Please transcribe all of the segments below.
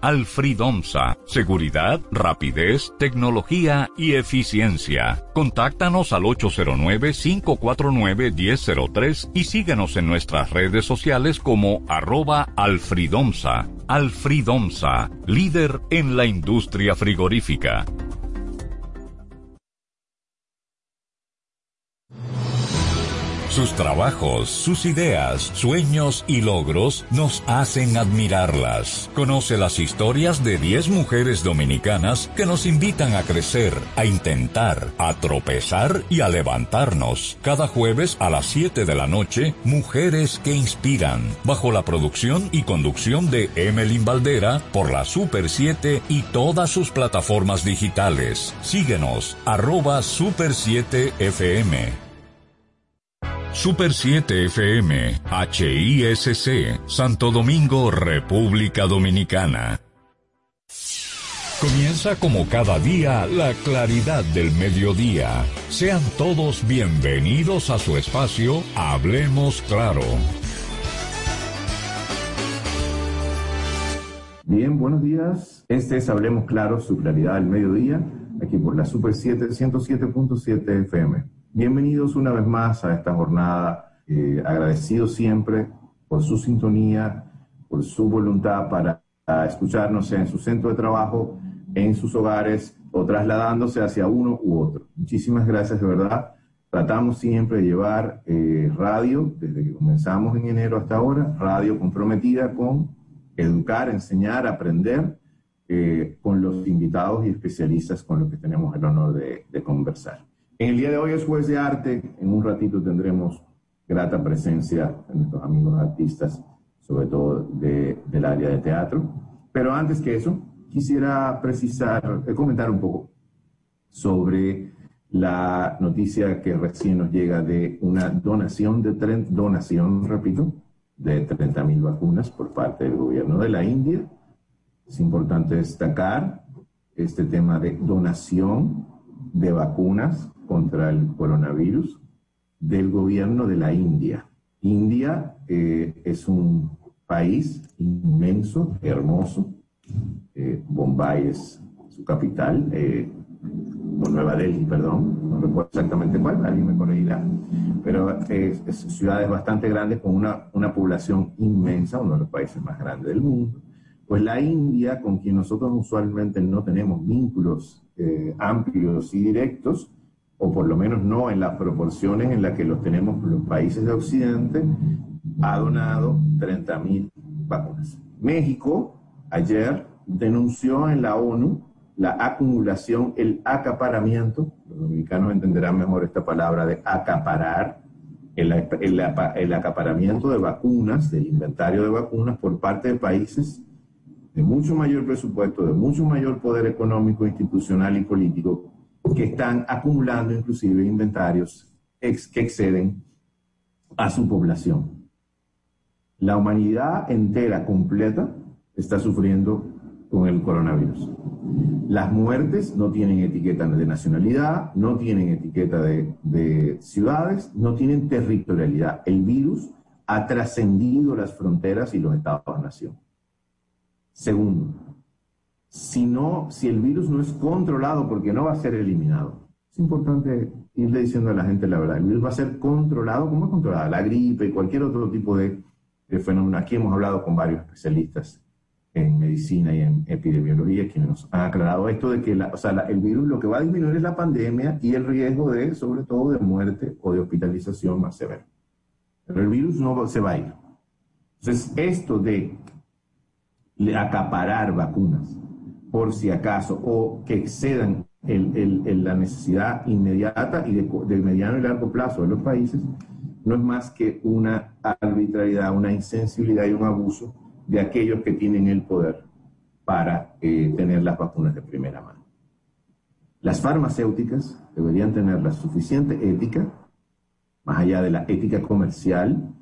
Alfridomsa, seguridad, rapidez, tecnología y eficiencia. Contáctanos al 809-549-1003 y síguenos en nuestras redes sociales como arroba Alfridomsa. Alfridomsa, líder en la industria frigorífica. Sus trabajos, sus ideas, sueños y logros nos hacen admirarlas. Conoce las historias de 10 mujeres dominicanas que nos invitan a crecer, a intentar, a tropezar y a levantarnos. Cada jueves a las 7 de la noche, Mujeres que Inspiran, bajo la producción y conducción de Emelyn Valdera por la Super 7 y todas sus plataformas digitales. Síguenos, arroba Super 7 FM. Super 7 FM, HISC, Santo Domingo, República Dominicana. Comienza como cada día la claridad del mediodía. Sean todos bienvenidos a su espacio Hablemos Claro. Bien, buenos días. Este es Hablemos Claro, su claridad del mediodía, aquí por la Super 7, 107.7 FM. Bienvenidos una vez más a esta jornada. Eh, agradecidos siempre por su sintonía, por su voluntad para escucharnos en su centro de trabajo, en sus hogares o trasladándose hacia uno u otro. Muchísimas gracias de verdad. Tratamos siempre de llevar eh, radio, desde que comenzamos en enero hasta ahora, radio comprometida con educar, enseñar, aprender eh, con los invitados y especialistas con los que tenemos el honor de conversar. En el día de hoy es jueves de arte. En un ratito tendremos grata presencia de nuestros amigos artistas, sobre todo del área de teatro. Pero antes que eso, quisiera precisar, eh, comentar un poco sobre la noticia que recién nos llega de una donación, de donación, repito, de 30.000 vacunas por parte del gobierno de la India. Es importante destacar este tema de donación de vacunas contra el coronavirus del gobierno de la India. India eh, es un país inmenso, hermoso. Eh, Bombay es su capital, eh, Nueva Delhi, perdón, no recuerdo exactamente cuál, alguien me corregirá, pero es, es, ciudades bastante grandes con una, una población inmensa, uno de los países más grandes del mundo. Pues la India, con quien nosotros usualmente no tenemos vínculos eh, amplios y directos, o por lo menos no en las proporciones en las que los tenemos los países de Occidente, ha donado 30.000 vacunas. México ayer denunció en la ONU la acumulación, el acaparamiento, los dominicanos entenderán mejor esta palabra de acaparar, el, el acaparamiento de vacunas, del inventario de vacunas por parte de países de mucho mayor presupuesto, de mucho mayor poder económico, institucional y político, que están acumulando inclusive inventarios que exceden a su población. La humanidad entera, completa, está sufriendo con el coronavirus. Las muertes no tienen etiqueta de nacionalidad, no tienen etiqueta de, de ciudades, no tienen territorialidad. El virus ha trascendido las fronteras y los estados-nación. Segundo, si, no, si el virus no es controlado, porque no va a ser eliminado, es importante irle diciendo a la gente la verdad. El virus va a ser controlado, como es controlada la gripe y cualquier otro tipo de, de fenómeno. Aquí hemos hablado con varios especialistas en medicina y en epidemiología quienes nos han aclarado esto de que la, o sea, el virus lo que va a disminuir es la pandemia y el riesgo de, sobre todo, de muerte o de hospitalización más severa. Pero el virus no se va a ir. Entonces, esto de acaparar vacunas, por si acaso, o que excedan el, la necesidad inmediata y de, mediano y largo plazo de los países, no es más que una arbitrariedad, una insensibilidad y un abuso de aquellos que tienen el poder para eh, tener las vacunas de primera mano. Las farmacéuticas deberían tener la suficiente ética, más allá de la ética comercial,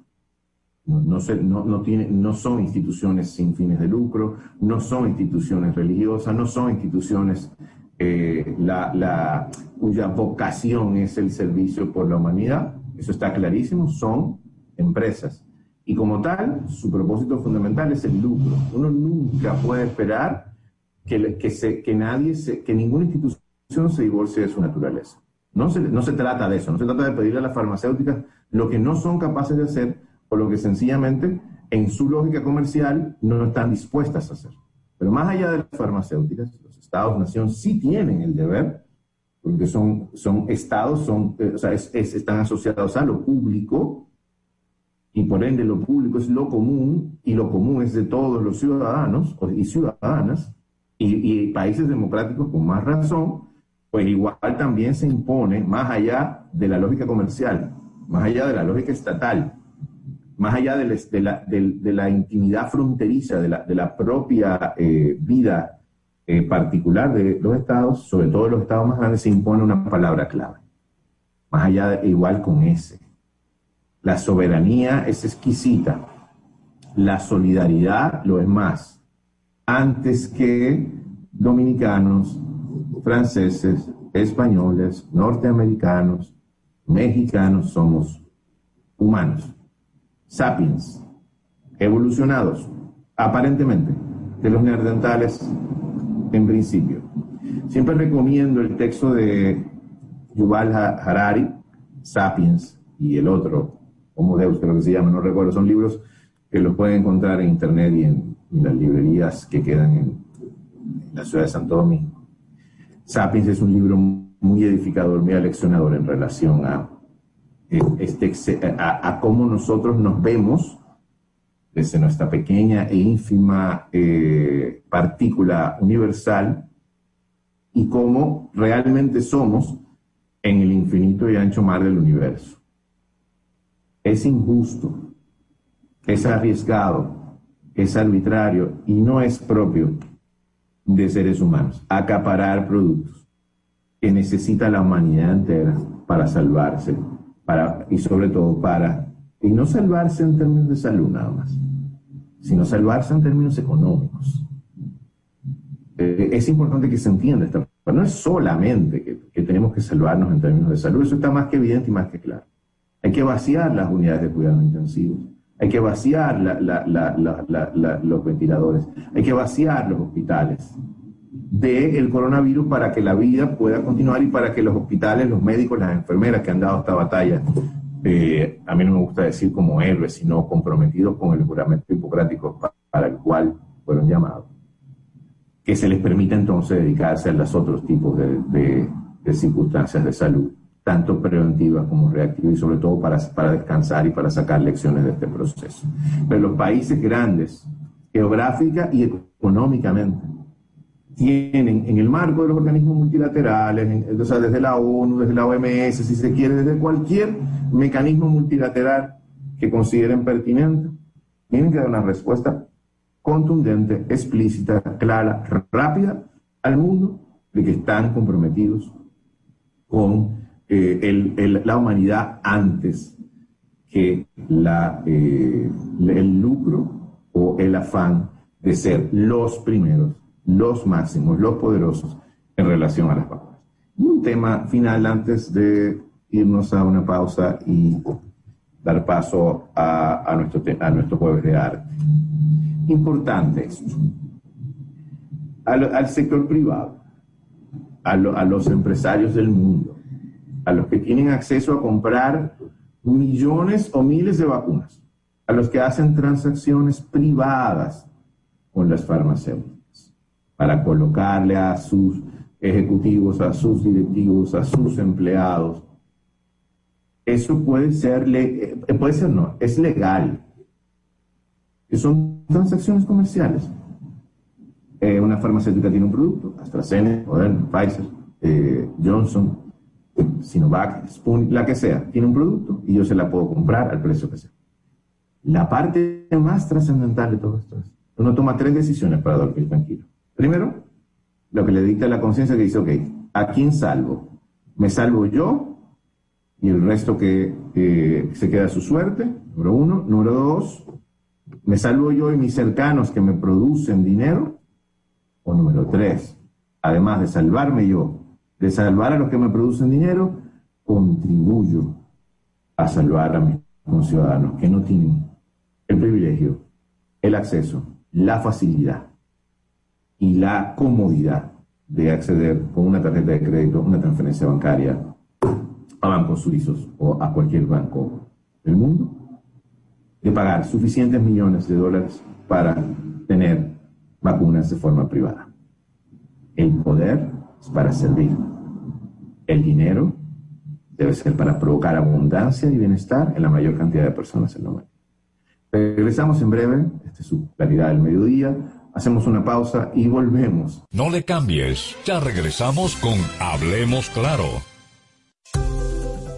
no, tiene, no son instituciones sin fines de lucro, no son instituciones religiosas, no son instituciones eh, la, cuya vocación es el servicio por la humanidad. Eso está clarísimo, son empresas Y como tal, su propósito fundamental es el lucro. Uno nunca puede esperar se, que nadie, se, que ninguna institución se divorcie de su naturaleza. No se, no se trata de eso, no se trata de pedirle a las farmacéuticas lo que no son capaces de hacer o lo que sencillamente en su lógica comercial no están dispuestas a hacer. Pero más allá de las farmacéuticas, los estados-nación sí tienen el deber, porque son, son estados, son, eh, o sea, están asociados a lo público, y por ende lo público es lo común, y lo común es de todos los ciudadanos y ciudadanas, y, países democráticos con más razón, pues igual también se impone más allá de la lógica comercial, más allá de la lógica estatal, más allá de, la, intimidad fronteriza de la, propia eh, vida eh, particular de los estados, sobre todo los estados más grandes, se impone una palabra clave. Más allá igual con ese. La soberanía es exquisita. La solidaridad lo es más. Antes que dominicanos, franceses, españoles, norteamericanos, mexicanos, somos humanos sapiens, evolucionados, aparentemente, de los neandertales en principio. Siempre recomiendo el texto de Yuval Harari, Sapiens, y el otro, Homo Deus, creo que se llama, no recuerdo, son libros que los pueden encontrar en internet y en, las librerías que quedan en, la ciudad de Santo Domingo. Sapiens es un libro muy edificador, muy aleccionador en relación a este, a, cómo nosotros nos vemos desde nuestra pequeña e ínfima eh, partícula universal y cómo realmente somos en el infinito y ancho mar del universo. Es injusto, es arriesgado, es arbitrario y no es propio de seres humanos acaparar productos que necesita la humanidad entera para salvarse para, y sobre todo para, y no salvarse en términos de salud nada más, sino salvarse en términos económicos. Eh, es importante que se entienda esta No es solamente que, que, tenemos que salvarnos en términos de salud, eso está más que evidente y más que claro. Hay que vaciar las unidades de cuidados intensivos, hay que vaciar los ventiladores, hay que vaciar los hospitales, del coronavirus para que la vida pueda continuar y para que los hospitales, los médicos, las enfermeras que han dado esta batalla, eh, a mí no me gusta decir como héroes, sino comprometidos con el juramento hipocrático para el cual fueron llamados, que se les permita entonces dedicarse a los otros tipos de, circunstancias de salud, tanto preventivas como reactivas y sobre todo para descansar y para sacar lecciones de este proceso. Pero los países grandes, geográfica y económicamente, tienen en el marco de los organismos multilaterales, o sea, desde la ONU, desde la OMS, si se quiere, desde cualquier mecanismo multilateral que consideren pertinente, tienen que dar una respuesta contundente, explícita, clara, rápida al mundo de que están comprometidos con eh, la humanidad antes que la, eh, el lucro o el afán de ser los primeros los máximos, los poderosos en relación a las vacunas. Y un tema final antes de irnos a una pausa y dar paso a, nuestro, a nuestro jueves de arte. Importante esto. Al, sector privado, a, a los empresarios del mundo, a los que tienen acceso a comprar millones o miles de vacunas, a los que hacen transacciones privadas con las farmacéuticas para colocarle a sus ejecutivos, a sus directivos, a sus empleados. Eso puede ser, eh, puede ser no, es legal. Son transacciones comerciales. Eh, una farmacéutica tiene un producto, AstraZeneca, Moderna, Pfizer, eh, Johnson, Sinovac, Sputnik, la que sea, tiene un producto y yo se la puedo comprar al precio que sea. La parte más trascendental de todo esto es, uno toma tres decisiones para dormir tranquilo. Primero, lo que le dicta la conciencia que dice, ok, ¿a quién salvo? ¿Me salvo yo y el resto que se queda a su suerte? Número uno. Número dos, ¿me salvo yo y mis cercanos que me producen dinero? O número tres, además de salvarme yo, de salvar a los que me producen dinero, contribuyo a salvar a mis ciudadanos que no tienen el privilegio, el acceso, la facilidad y la comodidad de acceder con una tarjeta de crédito, una transferencia bancaria a bancos suizos o a cualquier banco del mundo, de pagar suficientes millones de dólares para tener vacunas de forma privada. El poder es para servir. El dinero debe ser para provocar abundancia y bienestar en la mayor cantidad de personas en el mundo. Regresamos en breve, esta es su claridad del mediodía. Hacemos una pausa y volvemos. No le cambies, ya regresamos con Hablemos Claro.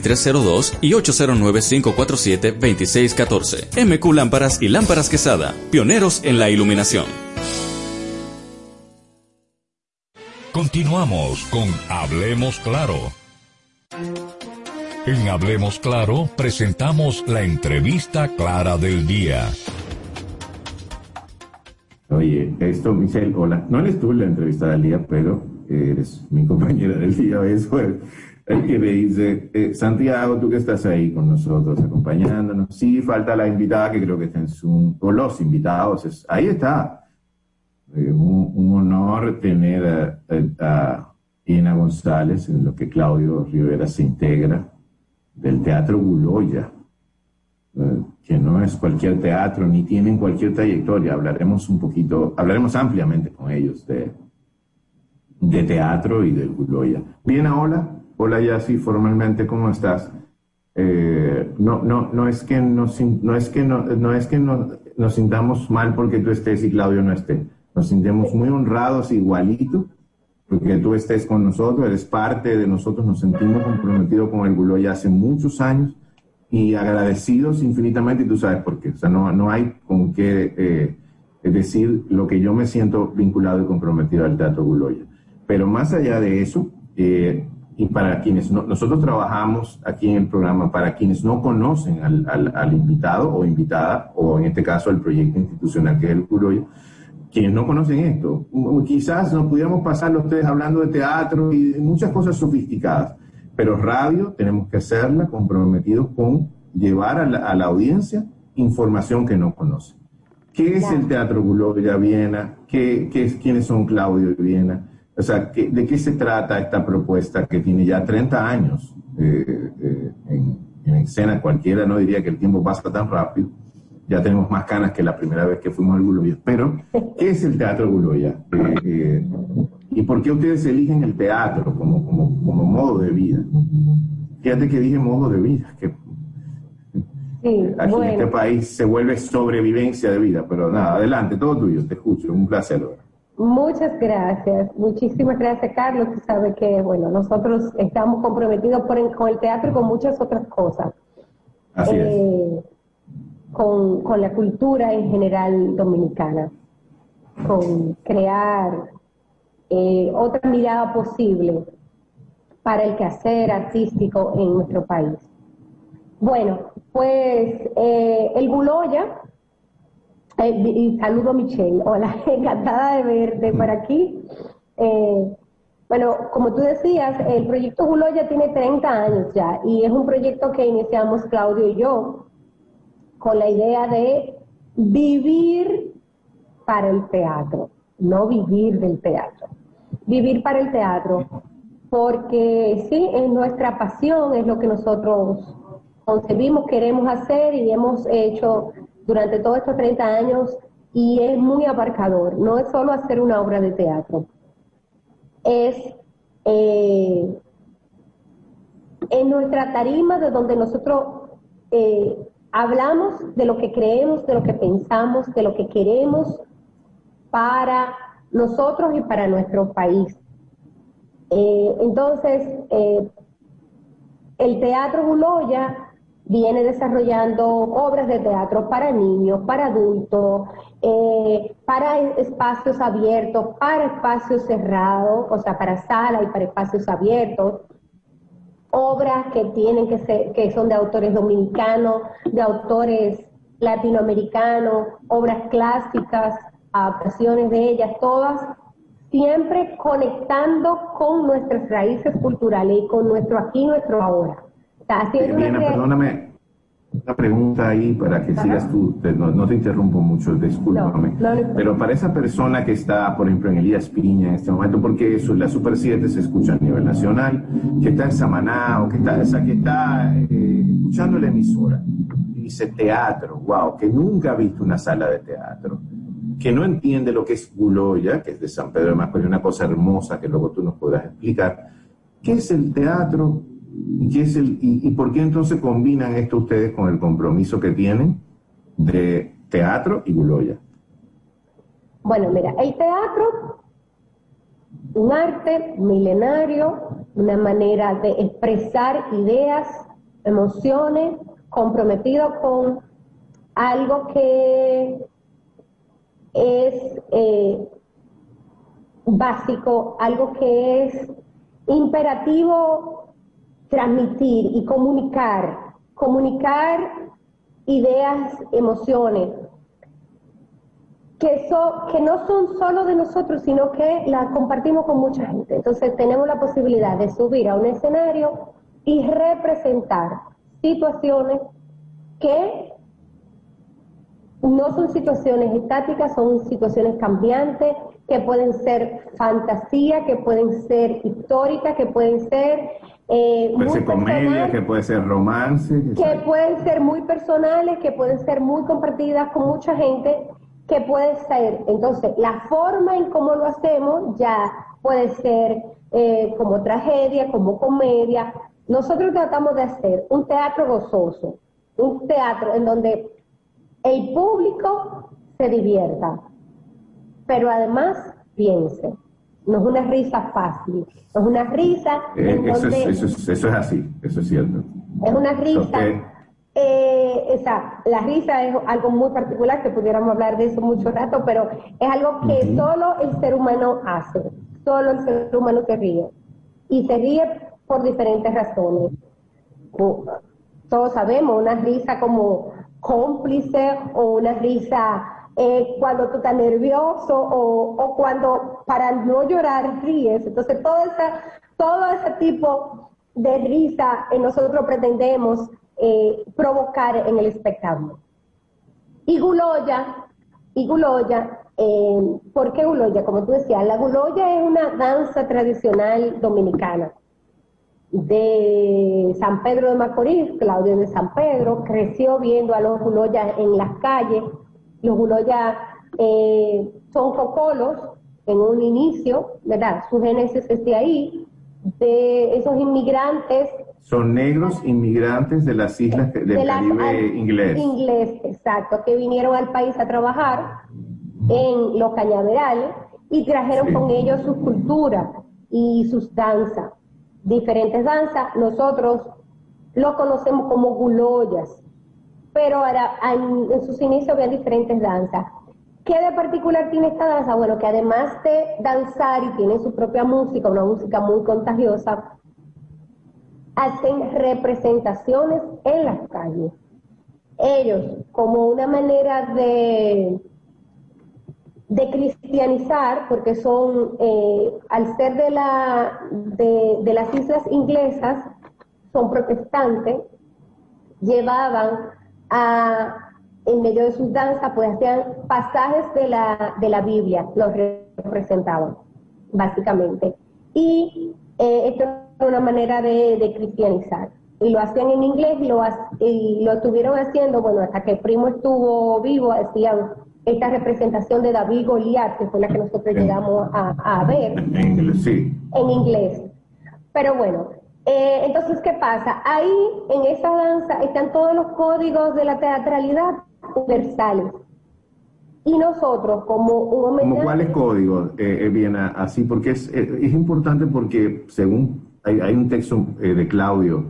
2302 y 809-547-2614. MQ Lámparas y Lámparas Quesada, pioneros en la iluminación. Continuamos con Hablemos Claro. En Hablemos Claro presentamos la entrevista clara del día. Oye, esto, Michelle, hola. No eres tú la entrevista del día, pero eres mi compañera del día. Eso es que me dice, eh, Santiago, tú que estás ahí con nosotros, acompañándonos. Sí, falta la invitada que creo que está en Zoom, o los invitados. ahí está. Eh, un, honor tener a, a, Ina González, en lo que Claudio Rivera se integra, del Teatro Guloya, eh, que no es cualquier teatro ni tienen cualquier trayectoria. Hablaremos un poquito, hablaremos ampliamente con ellos de, de teatro y del Guloya. Bien, hola. Hola Yassi, formalmente, ¿cómo estás? Eh, no, no, no es que, nos, no, es que, no, es que nos sintamos mal porque tú estés y Claudio no esté. Nos sentimos muy honrados igualito porque tú estés con nosotros, eres parte de nosotros, nos sentimos comprometidos con el Gulo ya hace muchos años y agradecidos infinitamente y tú sabes por qué. O sea, no, no hay con qué eh, decir lo que yo me siento vinculado y comprometido al Teatro Guloya. Pero más allá de eso, eh, y para quienes no, nosotros trabajamos aquí en el programa, para quienes no conocen al, al, invitado o invitada, o en este caso el proyecto institucional que es el Curoyo, quienes no conocen esto, quizás nos pudiéramos pasar los tres hablando de teatro y de muchas cosas sofisticadas, pero radio tenemos que hacerla comprometidos con llevar a la, a la audiencia información que no conoce. ¿Qué es el Teatro Guloya Viena? ¿Qué, qué, ¿Quiénes son Claudio y Viena? O sea, ¿de qué se trata esta propuesta que tiene ya 30 años eh, eh, en, escena? Cualquiera no diría que el tiempo pasa tan rápido. Ya tenemos más canas que la primera vez que fuimos al Guloya. Pero, ¿qué es el Teatro Guloya? Eh, ¿Y por qué ustedes eligen el teatro como, como, como modo de vida? Fíjate que dije modo de vida, que aquí en este país se vuelve sobrevivencia de vida, pero nada, adelante, todo tuyo, te escucho, un placer. Muchas gracias, muchísimas gracias Carlos. Tú sabes que, bueno, nosotros estamos comprometidos con el teatro y con muchas otras cosas. Así eh, Con, la cultura en general dominicana, con crear eh, otra mirada posible para el quehacer artístico en nuestro país. Bueno, pues eh, el Buloya eh, y saludo Michelle. Hola, encantada de verte por aquí. Eh, bueno, como tú decías, el proyecto Julo ya tiene 30 años ya y es un proyecto que iniciamos Claudio y yo con la idea de vivir para el teatro, no vivir del teatro. Vivir para el teatro, porque sí, es nuestra pasión, es lo que nosotros concebimos, queremos hacer y hemos hecho durante todos estos 30 años y es muy abarcador. No es solo hacer una obra de teatro, es eh, en nuestra tarima de donde nosotros eh, hablamos de lo que creemos, de lo que pensamos, de lo que queremos para nosotros y para nuestro país. Eh, entonces, el Teatro Guloya viene desarrollando obras de teatro para niños, para adultos, eh, para espacios abiertos, para espacios cerrados, o sea, para salas y para espacios abiertos, obras que tienen que ser, que son de autores dominicanos, de autores latinoamericanos, obras clásicas, adaptaciones de ellas, todas siempre conectando con nuestras raíces culturales y con nuestro aquí, nuestro ahora. Diana, perdóname, una pregunta ahí para que sigas tú, no, te interrumpo mucho, discúlpame. pero para esa persona que está, por ejemplo, en Elías Piña en este momento, porque eso, la Super 7 se escucha a nivel nacional, que está en Samaná o que está, o que está eh, escuchando la emisora y dice teatro, wow, que nunca ha visto una sala de teatro, que no entiende lo que es Guloya, que es de San Pedro de Macorís, una cosa hermosa que luego tú nos podrás explicar. ¿Qué es el teatro? ¿Y, es el, y, por qué entonces combinan esto ustedes con el compromiso que tienen de teatro y Guloya? Bueno, mira, el teatro, un arte milenario, una manera de expresar ideas, emociones, comprometido con algo que es eh, básico, algo que es imperativo transmitir y comunicar, comunicar ideas, emociones, que, que no son solo de nosotros, sino que las compartimos con mucha gente. Entonces tenemos la posibilidad de subir a un escenario y representar situaciones que no son situaciones estáticas, son situaciones cambiantes, que pueden ser fantasía, que pueden ser históricas, que pueden ser eh, puede ser comedia, que puede ser romance. Que, pueden ser muy personales, que pueden ser muy compartidas con mucha gente, que puede ser. Entonces, la forma en cómo lo hacemos ya puede ser eh, como tragedia, como comedia. Nosotros tratamos de hacer un teatro gozoso, un teatro en donde el público se divierta, pero además piense no es una risa fácil, no es una risa. Eh, eso, es, así, eso es cierto. Es una risa. Eh, esa, la risa es algo muy particular, que pudiéramos hablar de eso mucho rato, pero es algo que solo el ser humano hace, solo el ser humano se ríe. Y se ríe por diferentes razones. Todos sabemos, una risa como cómplice o una risa eh, cuando tú estás nervioso o, cuando para no llorar ríes. Entonces, todo, esa, todo ese tipo de risa eh, nosotros pretendemos eh, provocar en el espectáculo. Y Guloya, y Guloya, ¿por qué Guloya? Como tú decías, la Guloya es una danza tradicional dominicana de San Pedro de Macorís, Claudio de San Pedro, creció viendo a los Guloyas en las calles, los Guloya eh, son cocolos en un inicio, ¿verdad? Su génesis es de ahí, de esos inmigrantes. Son negros inmigrantes de las islas del Caribe inglés. Inglés, exacto, que vinieron al país a trabajar en los cañaverales y trajeron con ellos su cultura y sus danzas, diferentes danzas. Nosotros lo conocemos como guloyas, pero ahora en, sus inicios había diferentes danzas. ¿Qué de particular tiene esta danza? Bueno, que además de danzar y tiene su propia música, una música muy contagiosa, hacen representaciones en las calles. Ellos, como una manera de, de cristianizar, porque son, eh, al ser de, la, de, de las islas inglesas, son protestantes, llevaban a en medio de sus danzas, pues hacían pasajes de la, de la Biblia, los representaban, básicamente. Y eh, esto es una manera de, cristianizar. Y lo hacían en inglés y lo, y lo estuvieron haciendo, bueno, hasta que el primo estuvo vivo, hacían esta representación de David Goliat, que fue la que nosotros llegamos a, ver. En inglés, sí. En inglés. Pero bueno, eh, entonces, ¿qué pasa? Ahí, en esa danza, están todos los códigos de la teatralidad universales. Y nosotros, como un homenaje... ¿Como cuáles códigos, eh, eh así? Porque es, eh, es importante porque, según hay, hay un texto de Claudio,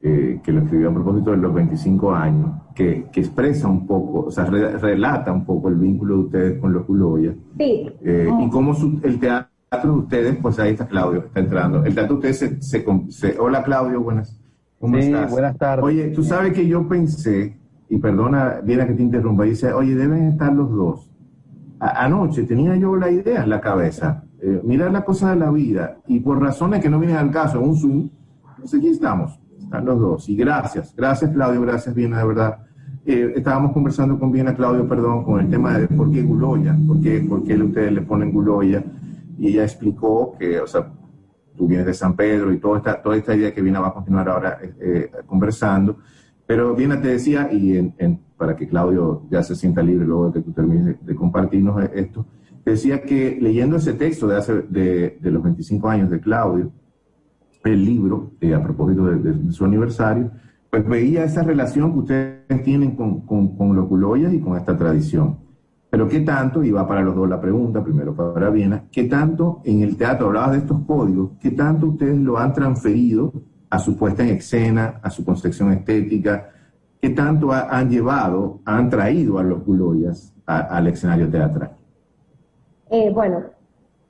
que lo escribió a propósito de los 25 años, que, que expresa un poco, o sea, relata un poco el vínculo de ustedes con los Culoyas. Sí. y cómo el teatro de ustedes, pues ahí está Claudio, está entrando. El teatro de ustedes se... se, hola Claudio, buenas. ¿Cómo sí, buenas tardes. Oye, tú sabes que yo pensé y perdona, viene que te interrumpa, dice, oye, deben estar los dos. anoche tenía yo la idea en la cabeza, eh, mirar la cosa de la vida, y por razones que no vienen al caso, en un Zoom, pues aquí estamos, están los dos. Y gracias, gracias Claudio, gracias Viena, de verdad. Eh, estábamos conversando con Viena, Claudio, perdón, con el tema de por qué Guloya, por qué, por qué ustedes le ponen Guloya, y ella explicó que, o sea, tú vienes de San Pedro y toda esta, toda esta idea que Viena va a continuar ahora eh, conversando, pero bien te decía, y para que Claudio ya se sienta libre luego de que tú termines de, compartirnos esto, decía que leyendo ese texto de, hace, de, los 25 años de Claudio, el libro, eh, a propósito de, su aniversario, pues veía esa relación que ustedes tienen con, con, culoyas y con esta tradición. Pero qué tanto, y va para los dos la pregunta, primero para Viena, qué tanto en el teatro, hablabas de estos códigos, qué tanto ustedes lo han transferido a su puesta en escena, a su concepción estética, que tanto han llevado, han traído a los Guloyas al escenario teatral. Eh, bueno,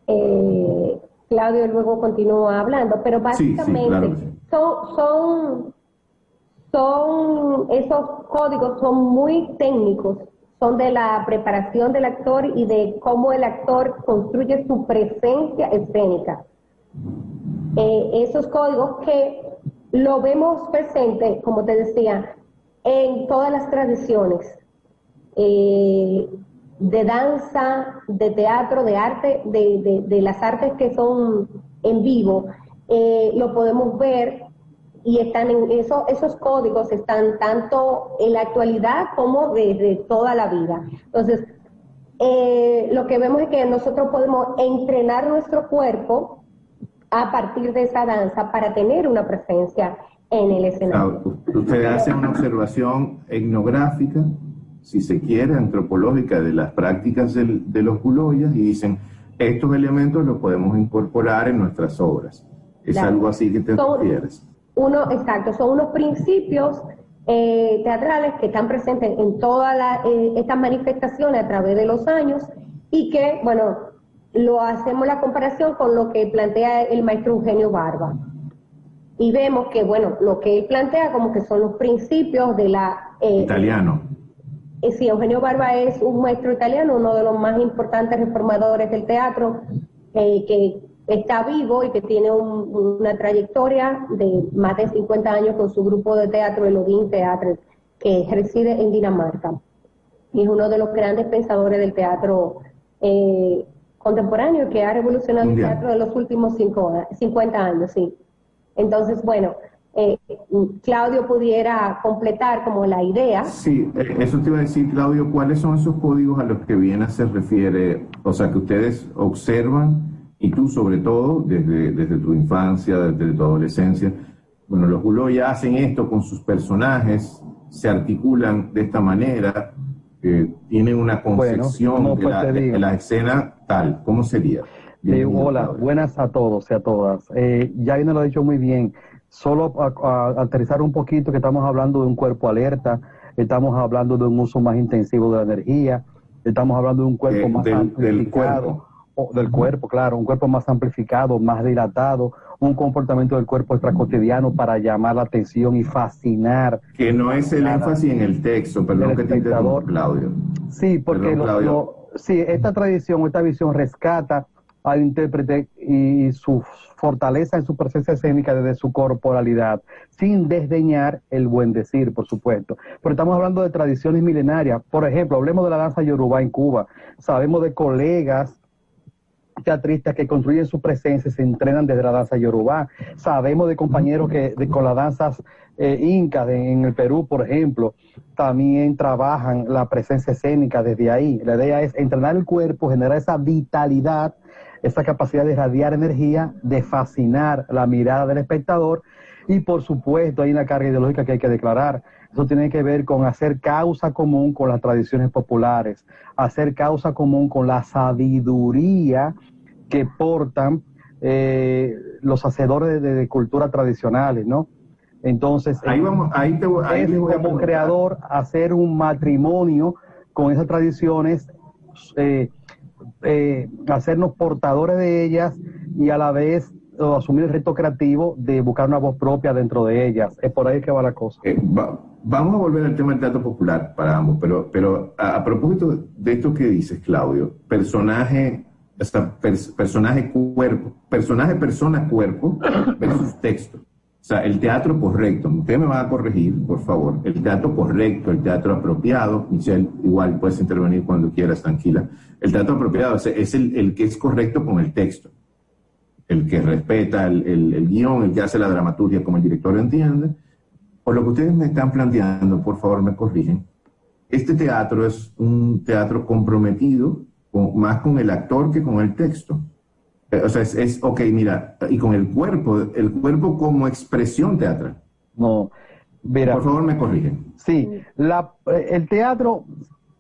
eh, Claudio luego continúa hablando, pero básicamente son, son, son, esos códigos son muy técnicos, son de la preparación del actor y de cómo el actor construye su presencia escénica. Eh, esos códigos que lo vemos presente, como te decía, en todas las tradiciones eh, de danza, de teatro, de arte, de, las artes que son en vivo, eh, lo podemos ver y están en eso, esos códigos están tanto en la actualidad como desde toda la vida. Entonces, lo que vemos es que nosotros podemos entrenar nuestro cuerpo a partir de esa danza para tener una presencia en el escenario. ustedes hacen una observación etnográfica, si se quiere, antropológica de las prácticas de los culoyas y dicen, estos elementos los podemos incorporar en nuestras obras. Es algo así que te refieres. Uno, exacto, son unos principios eh, teatrales que están presentes en todas eh, estas manifestaciones a través de los años y que, bueno, lo hacemos la comparación con lo que plantea el maestro Eugenio Barba. Y vemos que, bueno, lo que él plantea como que son los principios de la... Eh, italiano. Eh, sí, Eugenio Barba es un maestro italiano, uno de los más importantes reformadores del teatro, eh, que está vivo y que tiene una trayectoria de más de 50 años con su grupo de teatro, el Odin Teatro, que reside en Dinamarca. Y es uno de los grandes pensadores del teatro eh, contemporáneo que ha revolucionado el teatro de los últimos cinco, 50 años, sí. Entonces, bueno, eh, Claudio pudiera completar como la idea. Sí, eh, eso te iba a decir, Claudio, ¿cuáles son esos códigos a los que Viena se refiere? O sea, que ustedes observan, y tú sobre todo, desde, desde tu infancia, desde tu adolescencia, bueno, los ya hacen esto con sus personajes, se articulan de esta manera, eh, tienen una concepción de, la, escena tal. ¿Cómo sería? hola, buenas a todos y a todas. Eh, ya no lo ha dicho muy bien. Solo a, aterrizar un poquito que estamos hablando de un cuerpo alerta, estamos hablando de un uso más intensivo de la energía, estamos hablando de un cuerpo más amplificado. Del cuerpo. claro, un cuerpo más amplificado, más dilatado, un comportamiento del cuerpo extra cotidiano para llamar la atención y fascinar. Que no es el énfasis en el texto, perdón que te interrumpa, Claudio. Sí, porque sí, esta tradición, esta visión rescata al intérprete y su fortaleza en su presencia escénica desde su corporalidad, sin desdeñar el buen decir, por supuesto. Pero estamos hablando de tradiciones milenarias. Por ejemplo, hablemos de la danza yoruba en Cuba. Sabemos de colegas teatristas que construyen su presencia y se entrenan desde la danza yoruba. Sabemos de compañeros que con las danzas eh, incas en el Perú, por ejemplo, también trabajan la presencia escénica desde ahí. La idea es entrenar el cuerpo, generar esa vitalidad esa capacidad de radiar energía, de fascinar la mirada del espectador y por supuesto hay una carga ideológica que hay que declarar. Eso tiene que ver con hacer causa común con las tradiciones populares, hacer causa común con la sabiduría que portan eh, los hacedores de, cultura tradicionales, ¿no? Entonces, ahí vamos, ahí te, es como creador hacer un matrimonio con esas tradiciones eh, eh, hacernos portadores de ellas y a la vez asumir el reto creativo de buscar una voz propia dentro de ellas. Es por ahí que va la cosa. Eh, vamos a volver al tema del teatro popular para ambos, pero, pero a, propósito de esto que dices, Claudio, personaje, personaje cuerpo, personaje persona cuerpo versus texto. Sea, el teatro correcto, usted me va a corregir, por favor, el teatro correcto, el teatro apropiado, Michelle, igual puedes intervenir cuando quieras, tranquila. El teatro apropiado es, el, que es correcto con el texto, el que respeta el, el, guion, el que hace la dramaturgia como el director entiende. Por lo que ustedes me están planteando, por favor me corrigen, este teatro es un teatro comprometido más con el actor que con el texto. Eh, o sea, es, ok, mira, y con el cuerpo, el cuerpo como expresión teatral. No, mira. Por favor, me corrigen. Sí, la, eh, el teatro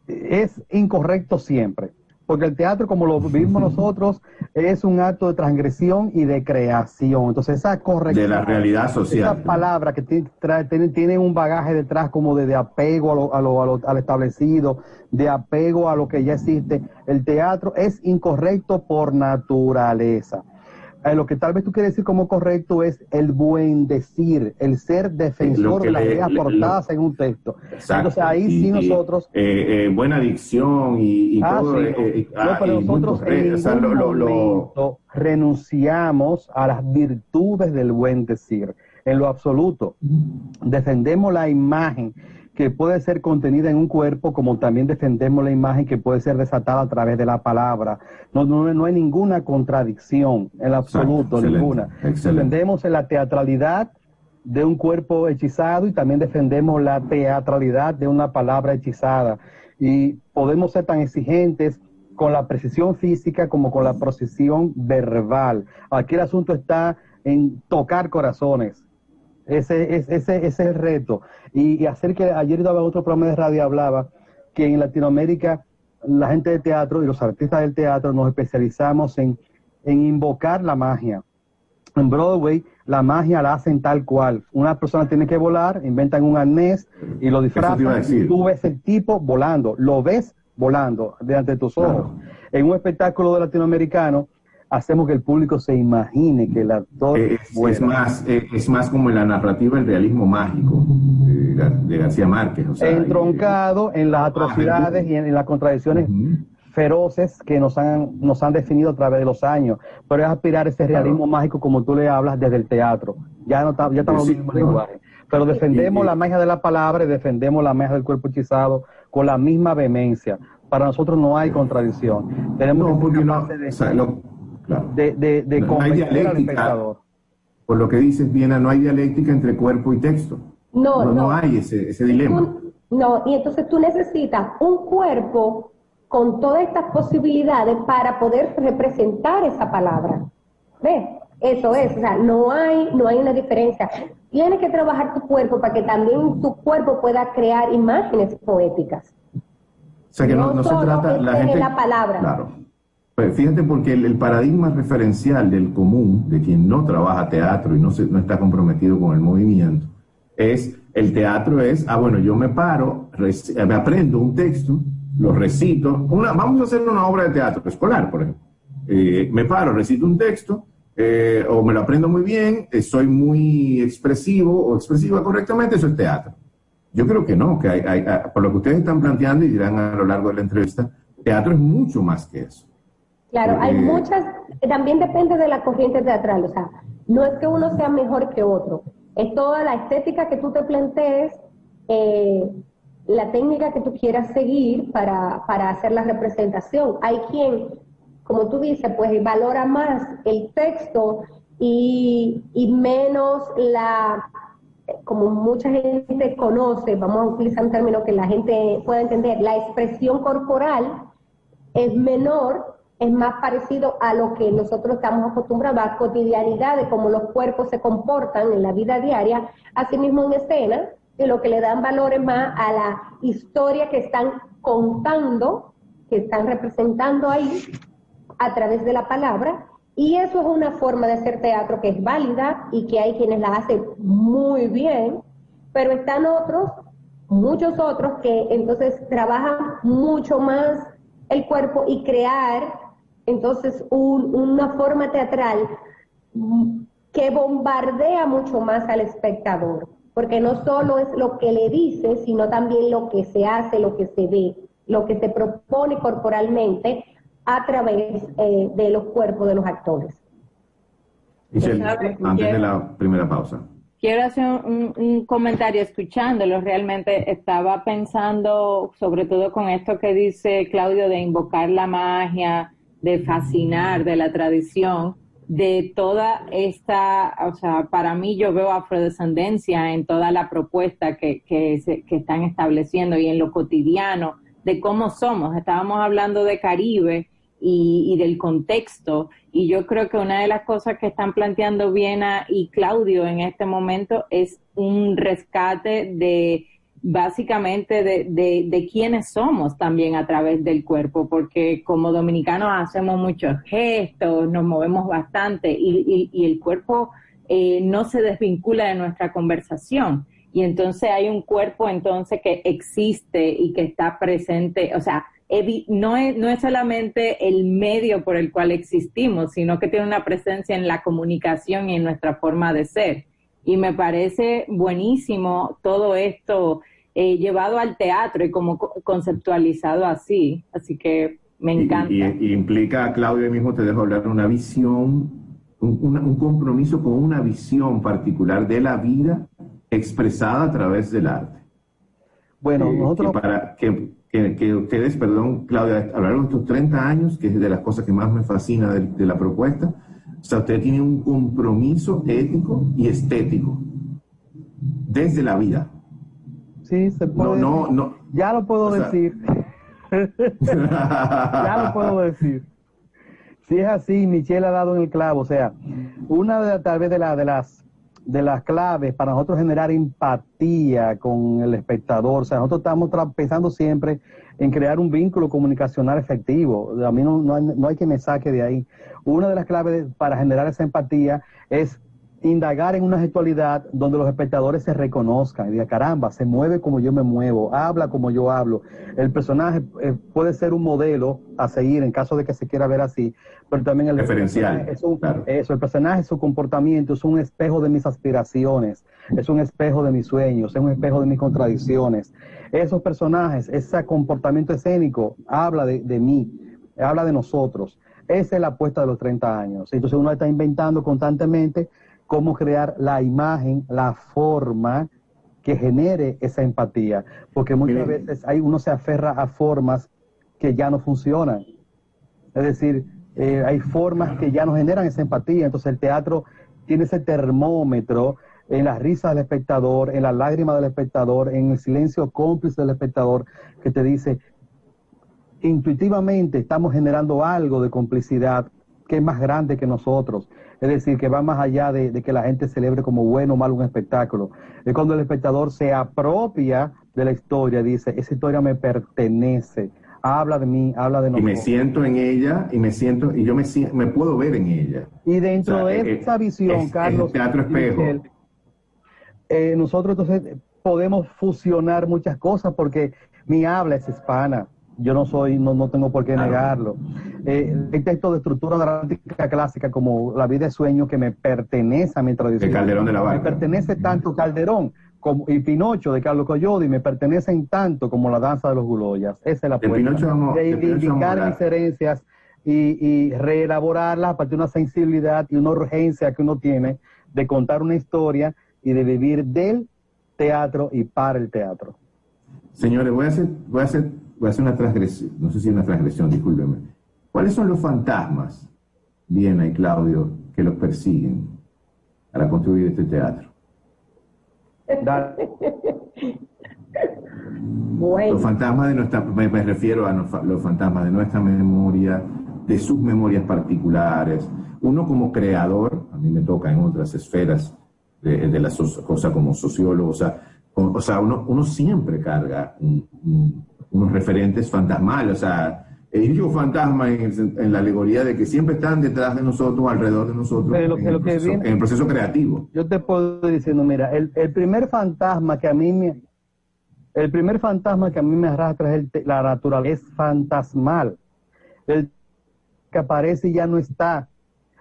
es incorrecto siempre porque el teatro, como lo vimos nosotros, es un acto de transgresión y de creación. Entonces, esa corrección. De la realidad social. Esa palabra que tiene, un bagaje detrás como de, apego a lo, al establecido, de apego a lo que ya existe. El teatro es incorrecto por naturaleza. Eh, lo que tal vez tú quieres decir como correcto es el buen decir, el ser defensor de las ideas aportadas en un texto. Entonces ahí sí nosotros... Eh, eh, buena dicción y, ah, todo... Sí, ah, pero nosotros en renunciamos a las virtudes del buen decir, en lo absoluto. Defendemos la imagen que puede ser contenida en un cuerpo, como también defendemos la imagen que puede ser desatada a través de la palabra. No, no, no hay ninguna contradicción, en absoluto, ninguna. Defendemos la teatralidad de un cuerpo hechizado y también defendemos la teatralidad de una palabra hechizada. Y podemos ser tan exigentes con la precisión física como con la precisión verbal. Aquí el asunto está en tocar corazones, ese, ese, ese es el reto. Y, hacer que ayer daba otro programa de radio, hablaba que en Latinoamérica la gente de teatro y los artistas del teatro nos especializamos en, invocar la magia. En Broadway la magia la hacen tal cual. Una persona tiene que volar, inventan un arnés y lo disfrazan. Y tú ves el tipo volando, lo ves volando delante de tus ojos. En un espectáculo de latinoamericano, hacemos que el público se imagine que el actor es, más eh, es más como en la narrativa el realismo mágico de, García Márquez entroncado en las atrocidades y en, las contradicciones feroces que nos han nos han definido a través de los años. Pero es aspirar ese realismo mágico como tú le hablas desde el teatro. Ya no ya estamos en el mismo lenguaje. Pero defendemos la magia de la palabra y defendemos la magia del cuerpo hechizado con la misma vehemencia. Para nosotros no hay contradicción. Tenemos de, de, de no Por lo que dices, Viena, no hay dialéctica entre cuerpo y texto. No, no, no, hay ese, ese dilema. no, y entonces tú necesitas un cuerpo con todas estas posibilidades para poder representar esa palabra. ¿Ves? Eso es, o sea, no hay, no hay una diferencia. Tienes que trabajar tu cuerpo para que también tu cuerpo pueda crear imágenes poéticas. O sea, que no, se trata la gente. La palabra. Claro. Pues fíjate porque el, paradigma referencial del común, de quien no trabaja teatro y no, está comprometido con el movimiento, es el teatro es, ah, bueno, yo me paro, me aprendo un texto, lo recito, vamos a hacer una obra de teatro escolar, por ejemplo. Eh, me paro, recito un texto, eh, o me lo aprendo muy bien, eh, soy muy expresivo o expresiva correctamente, eso es teatro. Yo creo que no, que hay, por lo que ustedes están planteando y dirán a lo largo de la entrevista, teatro es mucho más que eso Claro, hay muchas, también depende de la corriente teatral, o sea, no es que uno sea mejor que otro, es toda la estética que tú te plantees, eh, la técnica que tú quieras seguir para, para hacer la representación. Hay quien, como tú dices, pues valora más el texto y, y menos la, como mucha gente conoce, vamos a utilizar un término que la gente pueda entender, la expresión corporal es menor es más parecido a lo que nosotros estamos acostumbrados, a cotidianidad de cómo los cuerpos se comportan en la vida diaria, asimismo en escena, y lo que le dan valor es más a la historia que están contando, que están representando ahí a través de la palabra, y eso es una forma de hacer teatro que es válida y que hay quienes la hacen muy bien, pero están otros, muchos otros, que entonces trabajan mucho más el cuerpo y crear entonces una forma teatral que bombardea mucho más al espectador, porque no solo es lo que le dice, sino también lo que se hace, lo que se ve, lo que se propone corporalmente a través eh, de los cuerpos de los actores. Michelle, antes de la primera pausa. Quiero hacer un, un, comentario escuchándolo. Realmente estaba pensando, sobre todo con esto que dice Claudio, de invocar la magia, de fascinar de la tradición, de toda esta, o sea, para mí yo veo afrodescendencia en toda la propuesta que, que, se, que están estableciendo y en lo cotidiano de cómo somos. Estábamos hablando de Caribe y, y, del contexto y yo creo que una de las cosas que están planteando Viena y Claudio en este momento es un rescate de básicamente de, de, de, quiénes somos también a través del cuerpo, porque como dominicanos hacemos muchos gestos, nos movemos bastante y, y, y el cuerpo eh, no se desvincula de nuestra conversación. Y entonces hay un cuerpo entonces que existe y que está presente, o sea, no es, no es solamente el medio por el cual existimos, sino que tiene una presencia en la comunicación y en nuestra forma de ser. Y me parece buenísimo todo esto eh, llevado al teatro y como conceptualizado así. Así que me encanta. Y, implica, Claudio, mismo te dejo hablar, una visión, un, un, compromiso con una visión particular de la vida expresada a través del arte. Bueno, nosotros... Que para que, que, ustedes, perdón, Claudia, hablaron de estos 30 años, que es de las cosas que más me fascina de, de la propuesta. O sea, ustedes tienen un compromiso ético y estético desde la vida. Sí, se puede. No, no, no. Ya lo puedo decir. ya lo puedo decir. Si es así, Michelle ha dado en el clavo. O sea, una de tal vez de, la, de las de las claves para nosotros generar empatía con el espectador. O sea, nosotros estamos pensando siempre en crear un vínculo comunicacional efectivo. A mí no, no, hay, no hay que me saque de ahí. Una de las claves para generar esa empatía es indagar en una gestualidad donde los espectadores se reconozcan y digan, caramba, se mueve como yo me muevo, habla como yo hablo. El personaje eh, puede ser un modelo a seguir en caso de que se quiera ver así, pero también el referencial. Es un, Eso, el personaje, su comportamiento es un espejo de mis aspiraciones, es un espejo de mis sueños, es un espejo de mis contradicciones. Esos personajes, ese comportamiento escénico habla de, de mí, habla de nosotros. Esa es la apuesta de los 30 años. Entonces uno está inventando constantemente cómo crear la imagen, la forma que genere esa empatía, porque muchas veces hay, uno se aferra a formas que ya no funcionan. Es decir, eh, hay formas que ya no generan esa empatía, entonces el teatro tiene ese termómetro en la risa del espectador, en la lágrima del espectador, en el silencio cómplice del espectador, que te dice, intuitivamente estamos generando algo de complicidad que es más grande que nosotros. Es decir, que va más allá de, que la gente celebre como bueno o malo un espectáculo. Es cuando el espectador se apropia de la historia, dice, esa historia me pertenece, habla de mí, habla de nosotros. Y me siento en ella, y me siento, y yo me, me puedo ver en ella. Y dentro de eh, esa visión, Carlos, teatro espejo. Eh, nosotros entonces podemos fusionar muchas cosas porque mi habla es hispana, yo no soy, no, no tengo por qué negarlo. Eh, hay textos de estructura dramática clásica como La vida de sueño que me pertenece a mi tradición. El Calderón de la Barca. Me pertenece tanto Calderón como, y Pinocho de Carlos Collodi me pertenecen tanto como la danza de los Guloyas. Esa es la puerta. De reivindicar mis herencias y, reelaborarlas a partir de una sensibilidad y una urgencia que uno tiene de contar una historia y de vivir del teatro y para el teatro. Señores, voy a hacer, voy a hacer, voy a hacer una transgresión, no sé si es una transgresión, discúlpenme. ¿Cuáles son los fantasmas, Diana y Claudio, que los persiguen para construir este teatro? Los fantasmas de nuestra, me, refiero a los fantasmas de nuestra memoria, de sus memorias particulares. Uno como creador, a mí me toca en otras esferas de, de la cosa como sociólogo, o sea, o, sea uno, uno, siempre carga unos referentes fantasmales, o sea, el digo fantasma en, la alegoría de que siempre están detrás de nosotros, alrededor de nosotros, en, el proceso, creativo. Yo te puedo ir diciendo, mira, el, el, primer fantasma que a mí me, el primer fantasma que a mí me arrastra es el, la naturaleza fantasmal. El que aparece y ya no está.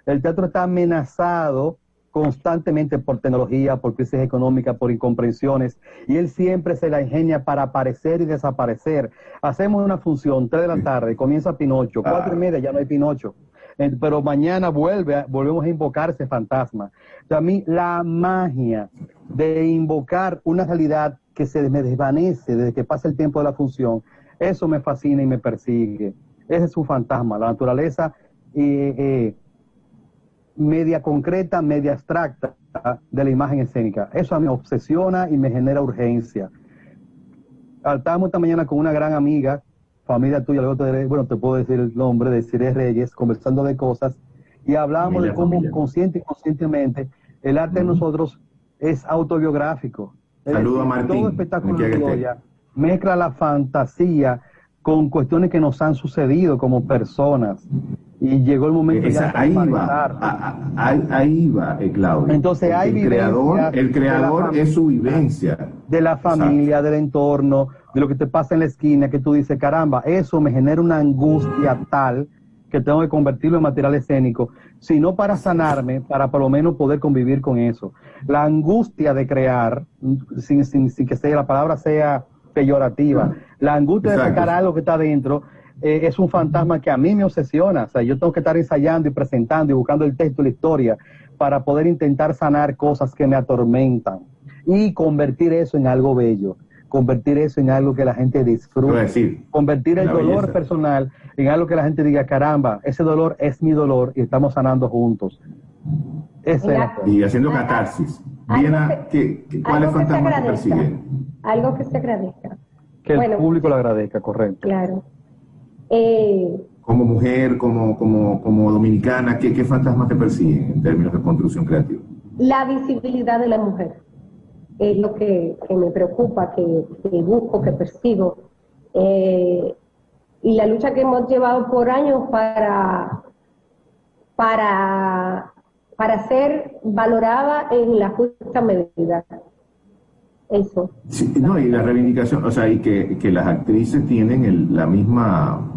El teatro está amenazado constantemente por tecnología, por crisis económica, por incomprensiones, y él siempre se la ingenia para aparecer y desaparecer. Hacemos una función, tres de la tarde, comienza Pinocho, cuatro y ah. media ya no hay Pinocho, pero mañana vuelve, volvemos a invocar ese fantasma. a mí la magia de invocar una realidad que se me desvanece desde que pasa el tiempo de la función, eso me fascina y me persigue. Ese es su fantasma, la naturaleza eh, eh, media concreta, media abstracta de la imagen escénica. Eso a mí me obsesiona y me genera urgencia. Estábamos esta mañana con una gran amiga, familia tuya, luego te, bueno, te puedo decir el nombre de Cire Reyes, conversando de cosas, y hablábamos de cómo consciente y conscientemente el arte de nosotros es autobiográfico. Saludos a Martín. Todo espectáculo de gloria mezcla la fantasía con cuestiones que nos han sucedido como personas. Y llegó el momento Esa, ahí, va, ahí, va, eh, Claudio. Entonces hay el creador, el creador es su vivencia. De la familia, del entorno, de lo que te pasa en la esquina, que tú dices, caramba, eso me genera una angustia tal que tengo que convertirlo en material escénico, sino para sanarme, para por lo menos poder convivir con eso. La angustia de crear, sin, sin, sin que sea, la palabra sea peyorativa, la angustia de sacar algo que está dentro, eh, es un fantasma que a mí me obsesiona. O sea, yo tengo que estar ensayando y presentando y buscando el texto, la historia, para poder intentar sanar cosas que me atormentan y convertir eso en algo bello, convertir eso en algo que la gente disfrute, convertir el dolor personal en algo que la gente diga, caramba, ese dolor es mi dolor y estamos sanando juntos. Y haciendo catarsis. Viena, ¿qué, ¿cuáles fantasmas te persiguen? Algo que se agradezca. Que el público lo agradezca, correcto. Claro. Eh, como mujer, como, como, como dominicana, ¿qué, ¿qué fantasmas te persiguen en términos de construcción creativa? La visibilidad de la mujer es lo que, me preocupa, que, busco, que persigo. Eh, y la lucha que hemos llevado por años para, para, para ser valorada en la justa medida. Eso. No, y la reivindicación, o sea, y que, que las actrices tienen la misma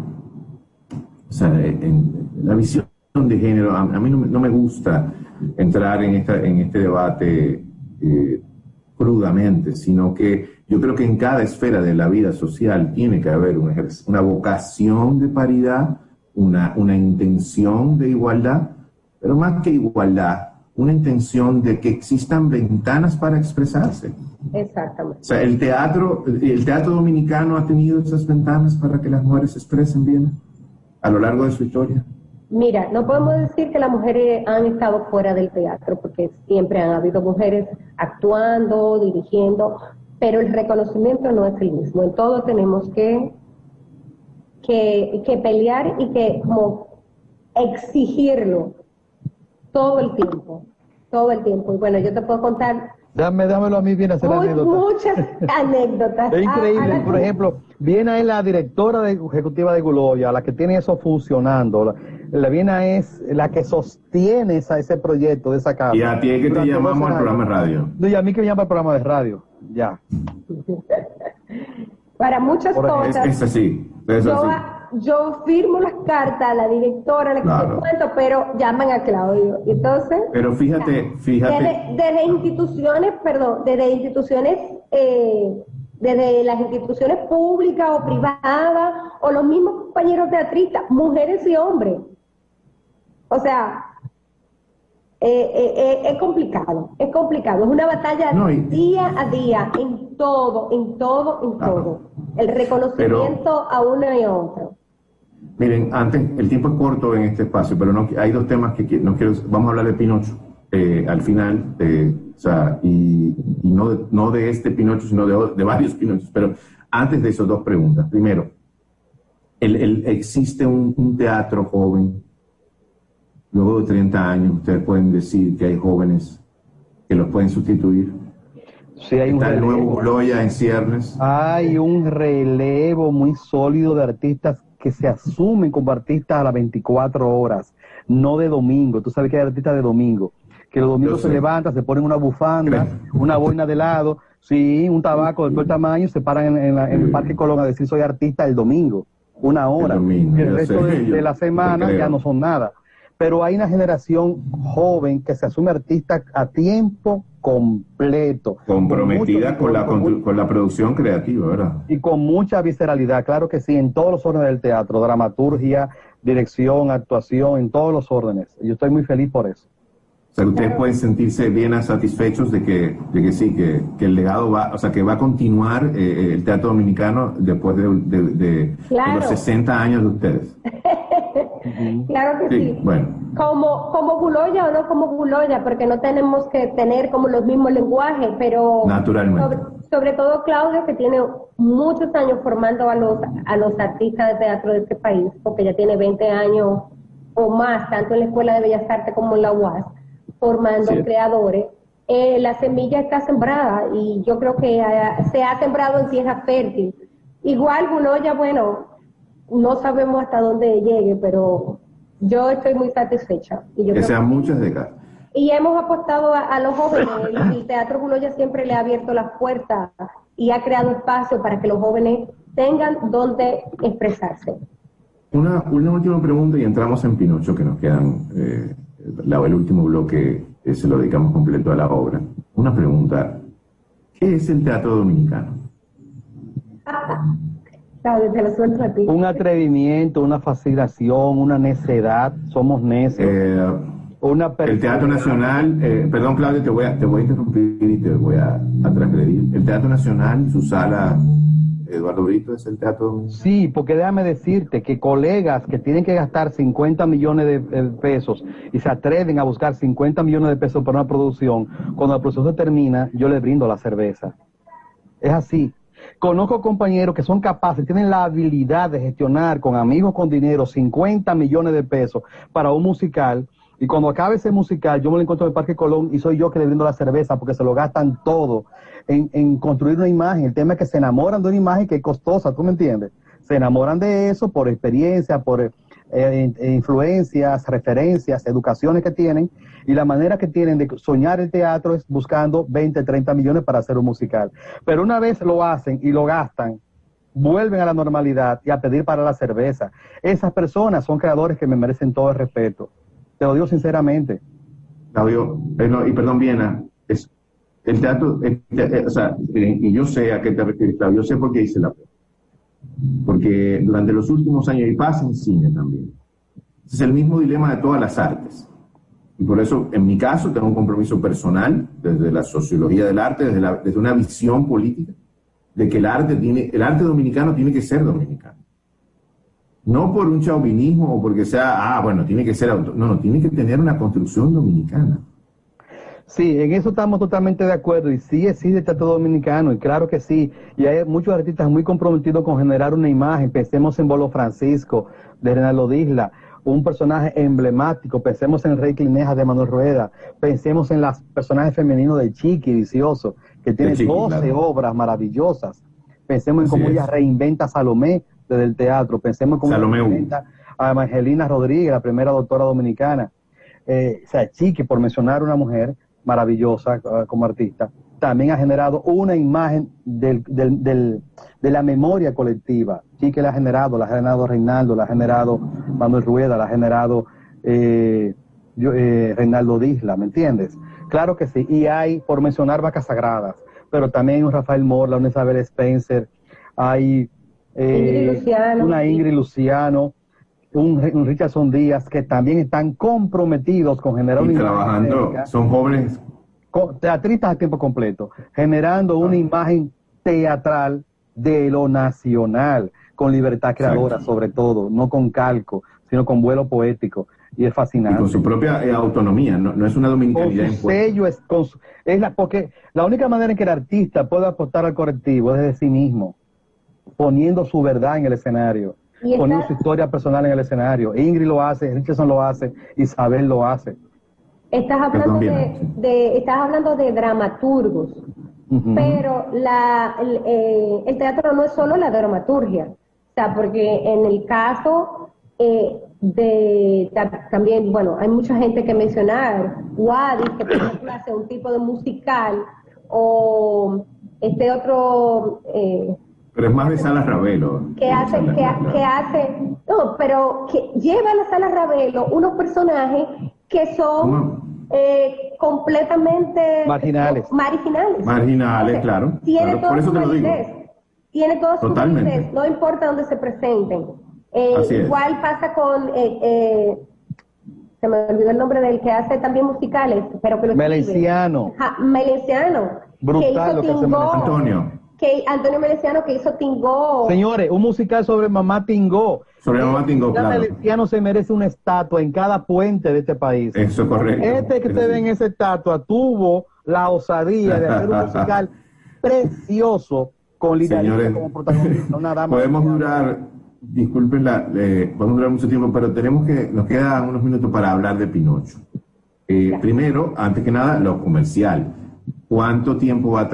o sea, la visión de género, a, mí no, me gusta entrar en, esta, en este debate eh, crudamente, sino que yo creo que en cada esfera de la vida social tiene que haber una, vocación de paridad, una, una intención de igualdad, pero más que igualdad, una intención de que existan ventanas para expresarse. Exactamente. O sea, el teatro, el teatro dominicano ha tenido esas ventanas para que las mujeres se expresen bien a lo largo de su historia? Mira, no podemos decir que las mujeres han estado fuera del teatro, porque siempre han habido mujeres actuando, dirigiendo, pero el reconocimiento no es el mismo. En todo tenemos que, que, pelear y que como exigirlo todo el tiempo, todo el tiempo. Y bueno, yo te puedo contar Dame, dámelo a mí, viene a hacer anécdotas. Muchas anécdotas. es increíble. Por ejemplo, viene es la directora de, ejecutiva de Guloya, la que tiene eso funcionando. La, Viena es la que sostiene esa, ese proyecto de esa casa. Y a ti es que te llamamos al programa de radio. No, y a mí que me llama al programa de radio. Ya. Para muchas cosas. Es, así. Es así yo firmo las cartas a la directora, la que cuento, pero llaman a Claudio. Entonces. Pero fíjate, fíjate. Desde, instituciones, perdón, desde instituciones eh, desde las instituciones públicas o privadas, o los mismos compañeros teatristas, mujeres y hombres. O sea, eh, eh, eh, es complicado, es complicado, es una batalla día a día, en todo, en todo, en todo. El reconocimiento a uno y a otro. Miren, antes, el tiempo es corto en este espacio, pero no, hay dos temas que no quiero, vamos a hablar de Pinocho al final, o sea, y, no, de, no de este Pinocho, sino de, de, varios Pinochos, pero antes de eso, dos preguntas. Primero, el, ¿existe un teatro joven luego de 30 años, ustedes pueden decir que hay jóvenes que los pueden sustituir. Sí, hay Está un el nuevo Gloria en ciernes. Hay un relevo muy sólido de artistas que se asumen como artistas a las 24 horas, no de domingo. Tú sabes que hay artistas de domingo, que los domingos se levantan, se ponen una bufanda, una boina de lado, sí, un tabaco de todo el tamaño, se paran en, el Parque Colón a decir soy artista el domingo, una hora. El, el resto de, la semana ya no son nada. Pero hay una generación joven que se asume artista a tiempo completo. Comprometida con, la, con, la producción creativa, ¿verdad? Y con mucha visceralidad, claro que sí, en todos los órdenes del teatro, dramaturgia, dirección, actuación, en todos los órdenes. Yo estoy muy feliz por eso. O sea, ustedes pueden sentirse bien satisfechos de que, de que sí, que, que, el legado va, o sea, que va a continuar eh, eh, el teatro dominicano después de, de, los 60 años de ustedes. claro que sí, Bueno. Como, como Guloya o no como Guloya, porque no tenemos que tener como los mismos lenguajes, pero Naturalmente. Sobre, todo Claudio, que tiene muchos años formando a los, a los artistas de teatro de este país, porque ya tiene 20 años o más, tanto en la Escuela de Bellas Artes como en la UAS formando creadores, eh, la semilla está sembrada y yo creo que se ha sembrado en tierra fértil. Igual Guloya, bueno, no sabemos hasta dónde llegue, pero yo estoy muy satisfecha. Y yo que sean muchas décadas. Y hemos apostado a, los jóvenes. El, Teatro Guloya siempre le ha abierto las puertas y ha creado espacio para que los jóvenes tengan donde expresarse. Una, una última pregunta y entramos en Pinocho, que nos quedan eh, el último bloque se lo dedicamos completo a la obra. Una pregunta, ¿qué es el teatro dominicano? Un atrevimiento, una fascinación, una necedad, somos necios. Eh, una el Teatro Nacional, eh, perdón Claudio, te voy, a, te voy a interrumpir y te voy a, a transgredir. El Teatro Nacional, su sala Eduardo Brito es el teatro. Sí, porque déjame decirte que colegas que tienen que gastar 50 millones de pesos y se atreven a buscar 50 millones de pesos para una producción, cuando la producción termina, yo les brindo la cerveza. Es así. Conozco compañeros que son capaces, tienen la habilidad de gestionar con amigos con dinero 50 millones de pesos para un musical. Y cuando acabe ese musical, yo me lo encuentro en el Parque Colón y soy yo que le brindo la cerveza porque se lo gastan todo en, construir una imagen. El tema es que se enamoran de una imagen que es costosa, ¿tú me entiendes? Se enamoran de eso por experiencia, por eh, influencias, referencias, educaciones que tienen, y la manera que tienen de soñar el teatro es buscando 20, 30 millones para hacer un musical. Pero una vez lo hacen y lo gastan, vuelven a la normalidad y a pedir para la cerveza. Esas personas son creadores que me merecen todo el respeto. Te lo digo sinceramente. Claudio, eh, y perdón, Viena, el teatro, o sea, y yo sé a qué te refieres, claro, yo sé por qué hice la Porque durante los últimos años, y pasa en cine también, es el mismo dilema de todas las artes. Y por eso, en mi caso, tengo un compromiso personal desde la sociología del arte, desde, la, desde una visión política, de que el arte, tiene, el arte dominicano tiene que ser dominicano. No por un chauvinismo o porque sea, ah, bueno, tiene que ser. No, no, tiene que tener una construcción dominicana. Sí, en eso estamos totalmente de acuerdo y sí existe el teatro dominicano y claro que sí. Y hay muchos artistas muy comprometidos con generar una imagen. Pensemos en Bolo Francisco, de Renaldo Disla, un personaje emblemático. Pensemos en Rey Clineja de Manuel Rueda. Pensemos en los personajes femeninos de Chiqui, Vicioso, que tiene 12 obras maravillosas. Pensemos en cómo ella reinventa a Salomé desde el teatro. Pensemos en cómo ella reinventa a Evangelina Rodríguez, la primera doctora dominicana. Eh, o sea, Chiqui, por mencionar una mujer, maravillosa ah, como artista, también ha generado una imagen del, del, de la memoria colectiva. Sí que la ha generado, la ha generado Reinaldo, la ha generado Manuel Rueda, la ha generado eh, eh, Reinaldo Disla, ¿me entiendes? Claro que sí. Y hay, por mencionar vacas sagradas, pero también hay un Rafael Morla, una Isabel Spencer, hay eh, una Ingrid Luciano, un, Richardson Díaz, que también están comprometidos con generar y trabajando, son jóvenes teatristas a tiempo completo, generando una imagen teatral de lo nacional, con libertad creadora sobre todo, no con calco, sino con vuelo poético. Y es fascinante. Y con su propia eh, autonomía, no, es una dominicanidad. Con su sello, es, es la, porque la única manera en que el artista puede aportar al colectivo es desde sí mismo, poniendo su verdad en el escenario, poniendo su historia personal en el escenario. Ingrid lo hace, Richardson lo hace, Isabel lo hace. Estás hablando de, estás hablando de dramaturgos, pero la, eh, el, teatro no es solo la dramaturgia, o sea, porque en el caso eh, de también, bueno, hay mucha gente que mencionar, Wadis, que por ejemplo hace un tipo de musical, o este otro... Eh, pero es más de Sala Ravelo. Que hace, que, hace, no, pero que lleva a la Sala Ravelo unos personajes que son eh, completamente marginales. Marginales. Marginales, claro. Tiene todo su Tiene todo su no importa dónde se presenten. Eh, igual pasa con, eh, se me olvidó el nombre del que hace también musicales, pero que lo Meleciano. Meleciano. Brutal lo que hace Antonio que Antonio Meleciano que hizo Tingó. Señores, un musical sobre Mamá Tingó. Sobre Mamá Tingó, claro. Meleciano se merece una estatua en cada puente de este país. Eso es correcto. Este que usted ve en esa estatua tuvo la osadía de hacer un musical precioso con Lina como protagonista. Una podemos durar, disculpen, la, eh, podemos durar mucho tiempo, pero tenemos que, nos quedan unos minutos para hablar de Pinocho. Eh, primero, antes que nada, lo comercial cuánto tiempo va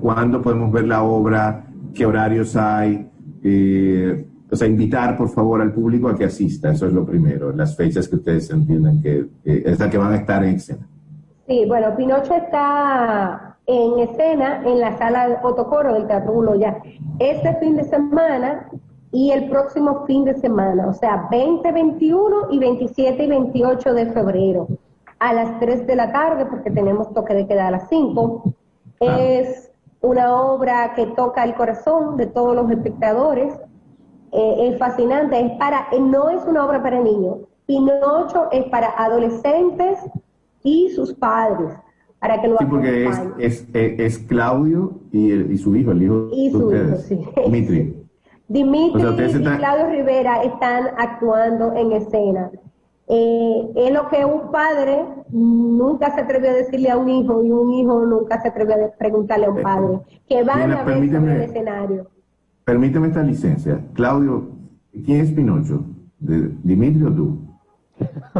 cuándo podemos ver la obra, qué horarios hay, eh, o sea, invitar por favor al público a que asista, eso es lo primero, las fechas que ustedes entiendan que la que van a estar en escena. Sí, bueno, Pinocho está en escena en la sala Otocoro del Teatro Buloya este fin de semana y el próximo fin de semana, o sea, 20, 21 y 27 y 28 de febrero a las 3 de la tarde, porque tenemos toque de queda a las 5. Es una obra que toca el corazón de todos los espectadores. Eh, es fascinante, es para, eh, no es una obra para niños. Pinocho es para adolescentes y sus padres, para que lo Sí, porque es, es, Claudio y, su hijo, el hijo y su Hijo, sí. Dimitri. Dimitri y Claudio Rivera están actuando en escena. Eh, es lo que un padre nunca se atrevió a decirle a un hijo y un hijo nunca se atrevió a preguntarle a un padre, que van a ver el escenario. Permíteme esta licencia. Claudio, ¿quién es Pinocho? ¿Dimitri o tú?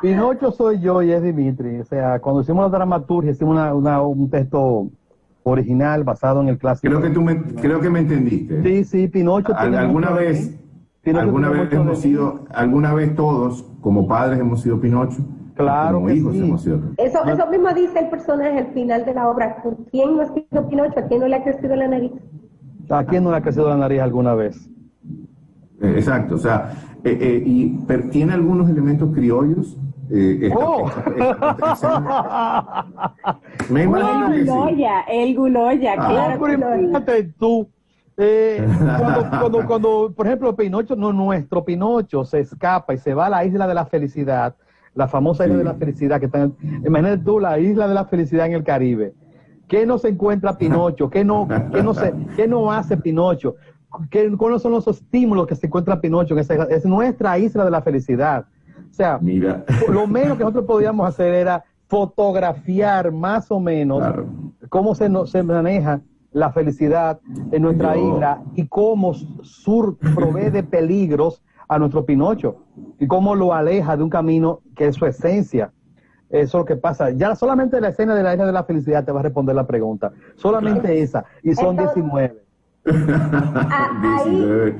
Pinocho soy yo y es Dimitri. O sea, cuando hicimos la dramaturgia, hicimos una, un texto original basado en el clásico. Creo que tú me, creo que me entendiste. Sí, sí, Pinocho. ¿Alguna vez ¿Alguna vez hemos sido, alguna vez todos, como padres, hemos sido Pinocho? Claro como hijos hemos sido. Eso, eso mismo dice el personaje al final de la obra. quién no ha sido Pinocho? ¿A quién no le ha crecido la nariz? ¿A quién no le ha crecido la nariz alguna vez? Eh, exacto, o sea, eh, eh, y tiene algunos elementos criollos. oh. Me imagino el Guloya, el Guloya, ah, claro. Pero tú eh, cuando, cuando, por ejemplo, Pinocho, no nuestro Pinocho, se escapa y se va a la isla de la felicidad, la famosa isla de la felicidad que está en, imagínate tú la isla de la felicidad en el Caribe. ¿Qué no se encuentra Pinocho? ¿Qué no, qué no, se, qué no hace Pinocho? ¿Qué, ¿Cuáles son los estímulos que se encuentra Pinocho en esa isla? Es nuestra isla de la felicidad. O sea, Mira. lo menos que nosotros podíamos hacer era fotografiar más o menos cómo se, se maneja la felicidad en nuestra isla y cómo Sur provee de peligros a nuestro Pinocho y cómo lo aleja de un camino que es su esencia. Eso es lo que pasa. Ya solamente la escena de la isla de la felicidad te va a responder la pregunta. Solamente esa. Y son 19. Ah,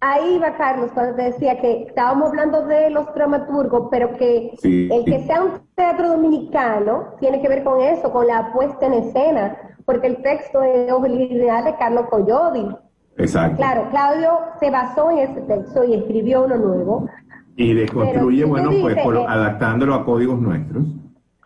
ahí, va Carlos cuando te decía que estábamos hablando de los dramaturgos, pero que el que sea un teatro dominicano tiene que ver con eso, con la puesta en escena porque el texto es original de Carlos Coyodi. Exacto. Claro, Claudio se basó en ese texto y escribió uno nuevo. Y desconstruye, bueno, pues eh, adaptándolo a códigos nuestros.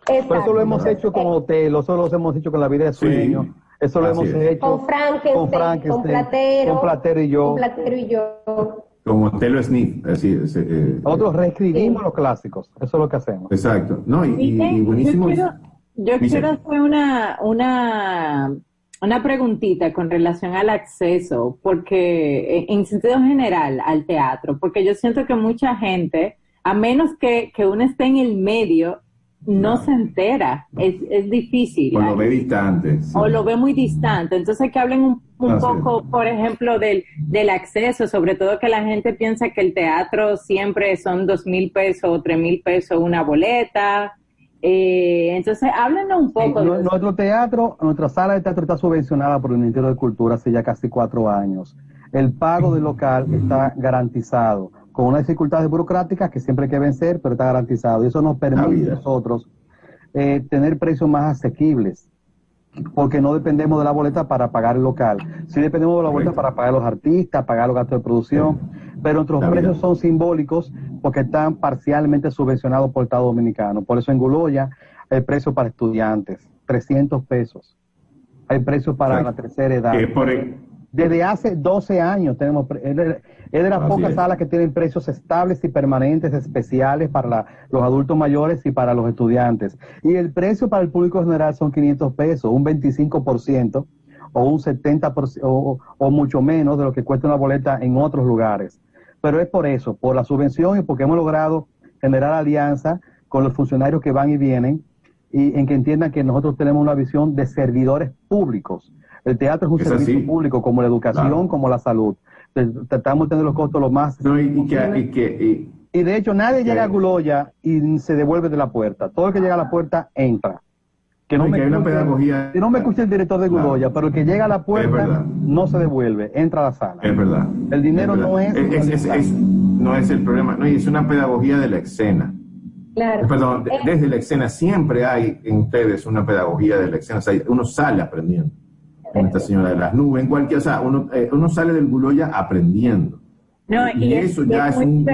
Pero eso lo hemos hecho con hotel, eso lo hemos hecho con la vida de sueño. eso lo hemos hecho con Frankenstein, con, Platero, con Platero y yo. Con Platero y yo. Como Telo Smith. Así, eh, Nosotros reescribimos los clásicos, eso es lo que hacemos. Exacto. No, y, buenísimo. Yo quiero, hacer una, una, una preguntita con relación al acceso, porque eh, en sentido general al teatro, porque yo siento que mucha gente, a menos que, que uno esté en el medio, no, se entera, es, es difícil. O lo ve distante. O lo ve muy distante. Entonces que hablen un, un poco, por ejemplo, del, del acceso, sobre todo que la gente piensa que el teatro siempre son dos mil pesos o tres mil pesos una boleta. Eh, entonces, háblenos un poco. de nuestro teatro, nuestra sala de teatro está subvencionada por el Ministerio de Cultura hace ya casi cuatro años. El pago del local está garantizado con unas dificultades burocráticas que siempre hay que vencer, pero está garantizado. Y eso nos permite a nosotros eh, tener precios más asequibles, porque no dependemos de la boleta para pagar el local. Sí dependemos de la boleta para pagar los artistas, pagar los gastos de producción, pero nuestros precios son simbólicos porque están parcialmente subvencionados por el Estado Dominicano. Por eso en Guloya el precio para estudiantes, 300 pesos. Hay precio para la tercera edad. Desde hace 12 años tenemos, es de las pocas salas que tienen precios estables y permanentes especiales para los adultos mayores y para los estudiantes. Y el precio para el público general son 500 pesos, un 25% o un 70% o, o mucho menos de lo que cuesta una boleta en otros lugares. Pero es por eso, por la subvención y porque hemos logrado generar alianza con los funcionarios que van y vienen y en que entiendan que nosotros tenemos una visión de servidores públicos el teatro es un servicio público, como la educación, como la salud. Tratamos de tener los costos lo más. y, de hecho, nadie llega a Guloya y se devuelve de la puerta. Todo el que llega a la puerta entra. Que no, me, escuche, no me el director de Guloya, pero el que llega a la puerta no se devuelve, entra a la sala. Es verdad. El dinero no es, no es el problema, no, es una pedagogía de la escena. Claro. Perdón, eh. desde la escena siempre hay en ustedes una pedagogía de la escena, uno sale aprendiendo con esta señora de las nubes, en cualquier, o sea, uno, eh, uno sale del Guloya aprendiendo. No, y, eso ya es, un,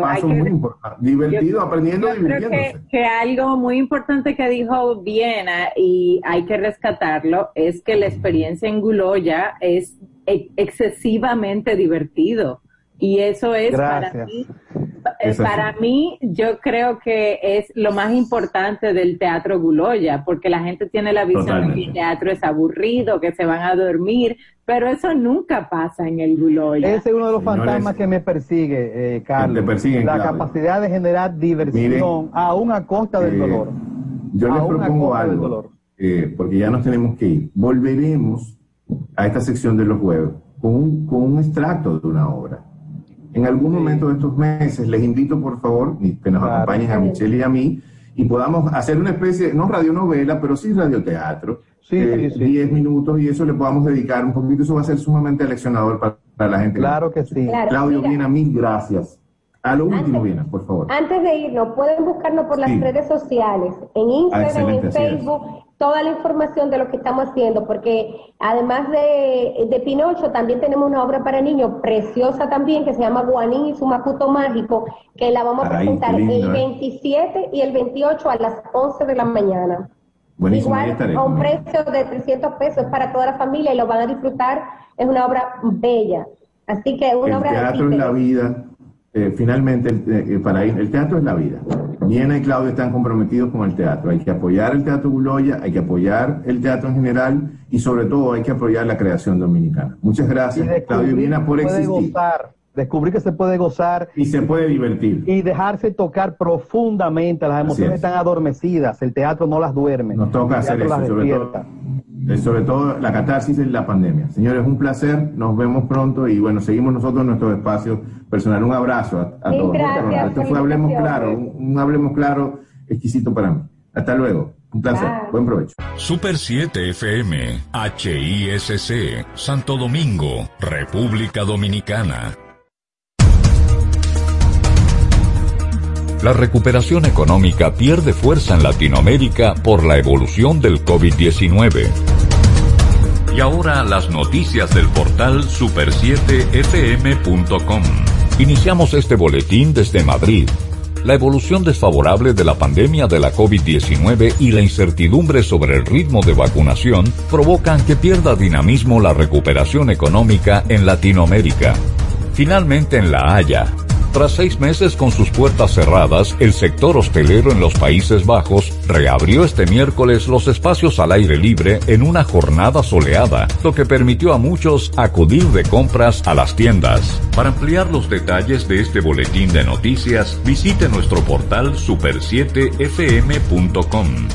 paso muy importante. Divertido, aprendiendo, yo creo que, que, algo muy importante que dijo Viena y hay que rescatarlo es que la experiencia en Guloya es excesivamente divertido. Y eso es para mí, eh, para mí, yo creo que es lo más importante del teatro Guloya, porque la gente tiene la visión de que el teatro es aburrido, que se van a dormir, pero eso nunca pasa en el Guloya. Ese es uno de los fantasmas que me persigue, eh, Carlos. la capacidad de generar diversión, aún a costa del eh, dolor. Yo les propongo algo, eh, porque ya nos tenemos que ir. Volveremos a esta sección de los juegos con un, con un extracto de una obra en algún momento de estos meses les invito, por favor, que nos acompañen a Michelle y a mí y podamos hacer una especie, no radionovela, pero sí radioteatro. Sí, eh, sí, 10 minutos y eso le podamos dedicar un poquito. Eso va a ser sumamente leccionador para, la gente. Claro que sí. Claudio Viena, mil gracias. A lo último, Viena, por favor. Antes de irnos, pueden buscarnos por las redes sociales, en Instagram, ah, en Facebook toda la información de lo que estamos haciendo, porque además de, de, Pinocho, también tenemos una obra para niños preciosa también, que se llama Guanín y su Macuto Mágico, que la vamos a presentar el 27 ¿eh? y el 28 a las 11 de la mañana. Buenísimo, Igual a un precio de 300 pesos para toda la familia y lo van a disfrutar. Es una obra bella. Así que una el obra teatro es la vida. Eh, finalmente, eh, para ir, el teatro es la vida. Viena y Claudio están comprometidos con el teatro. Hay que apoyar el Teatro Buloya, hay que apoyar el teatro en general y sobre todo hay que apoyar la creación dominicana. Muchas gracias, Claudio Viena, por existir. Gozar, descubrir que se puede gozar. Y se puede divertir. Y dejarse tocar profundamente. Las emociones están adormecidas, el teatro no las duerme. Nos toca hacer eso, sobre todo eh, sobre todo la catarsis de la pandemia. Señores, un placer, nos vemos pronto y bueno, seguimos nosotros en nuestro espacio personal. Un abrazo a, todos. Esto fue Hablemos Claro, un, Hablemos Claro exquisito para mí. Hasta luego. Un placer. Buen provecho. Super 7 FM, HISC, Santo Domingo, República Dominicana. La recuperación económica pierde fuerza en Latinoamérica por la evolución del COVID-19. Y ahora las noticias del portal super7fm.com. Iniciamos este boletín desde Madrid La evolución desfavorable de la pandemia de la COVID-19 y la incertidumbre sobre el ritmo de vacunación provocan que pierda dinamismo la recuperación económica en Latinoamérica. Finalmente en La Haya, tras seis meses con sus puertas cerradas, el sector hostelero en los Países Bajos reabrió este miércoles los espacios al aire libre en una jornada soleada, lo que permitió a muchos acudir de compras a las tiendas. Para ampliar los detalles de este boletín de noticias, visite nuestro portal super7fm.com.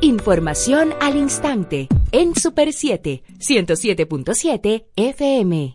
Información al instante en Super 7, 107.7 FM.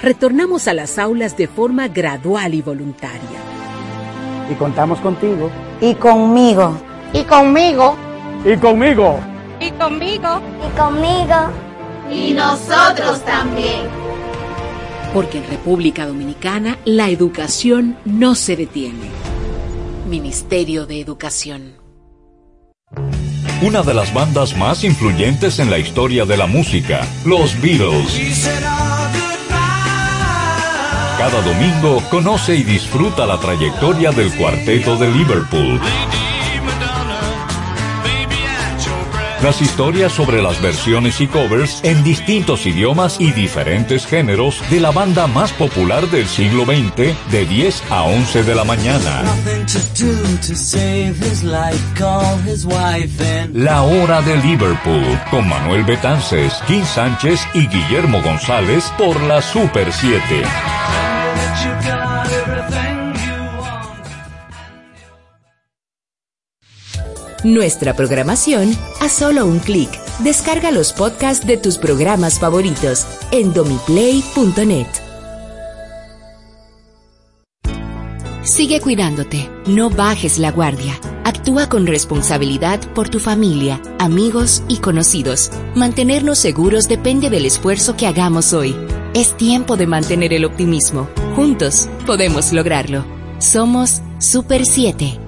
retornamos a las aulas de forma gradual y voluntaria. Y contamos contigo. Y conmigo. Y conmigo. Y conmigo. Y conmigo. Y conmigo. Y nosotros también. Porque en República Dominicana la educación no se detiene. Ministerio de Educación. Una de las bandas más influyentes en la historia de la música, los Beatles. Cada domingo conoce y disfruta la trayectoria del cuarteto de Liverpool. Las historias sobre las versiones y covers en distintos idiomas y diferentes géneros de la banda más popular del siglo XX de 10 a 11 de la mañana. La hora de Liverpool con Manuel Betances, Kim Sánchez y Guillermo González por la Super 7. Nuestra programación a solo un clic. Descarga los podcasts de tus programas favoritos en domiplay.net. Sigue cuidándote, no bajes la guardia. Actúa con responsabilidad por tu familia, amigos y conocidos. Mantenernos seguros depende del esfuerzo que hagamos hoy. Es tiempo de mantener el optimismo. Juntos podemos lograrlo. Somos Super 7.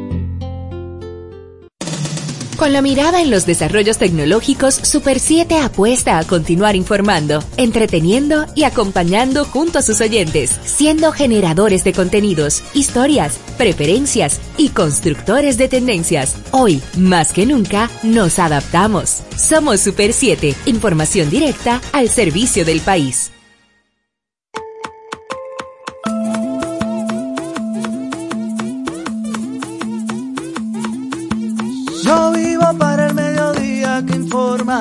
Con la mirada en los desarrollos tecnológicos, Super 7 apuesta a continuar informando, entreteniendo y acompañando junto a sus oyentes, siendo generadores de contenidos, historias, preferencias y constructores de tendencias. Hoy, más que nunca, nos adaptamos. Somos Super 7, información directa al servicio del país.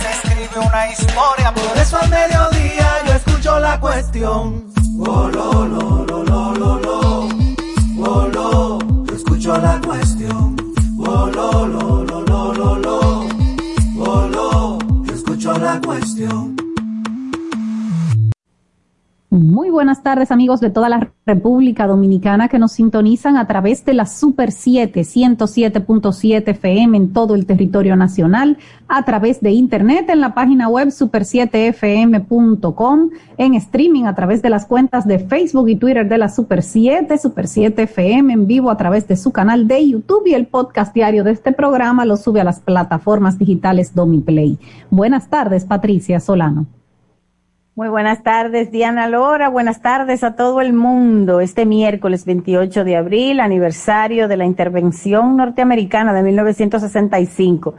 se escribe una historia. Por eso al mediodía yo escucho la cuestión. Oh, lo, lo, lo, lo, lo, lo. Oh, lo, yo escucho la cuestión. Oh, lo, lo, lo, lo, lo, lo. Oh, lo, yo escucho la cuestión. Muy buenas tardes amigos de toda la República Dominicana que nos sintonizan a través de la Super 7 107.7 FM en todo el territorio nacional, a través de internet en la página web super7fm.com, en streaming a través de las cuentas de Facebook y Twitter de la Super 7, Super 7 FM en vivo a través de su canal de YouTube y el podcast diario de este programa lo sube a las plataformas digitales Domiplay. Buenas tardes, Patricia Solano. Muy buenas tardes, Diana Lora. Buenas tardes a todo el mundo. Este miércoles 28 de abril, aniversario de la intervención norteamericana de 1965.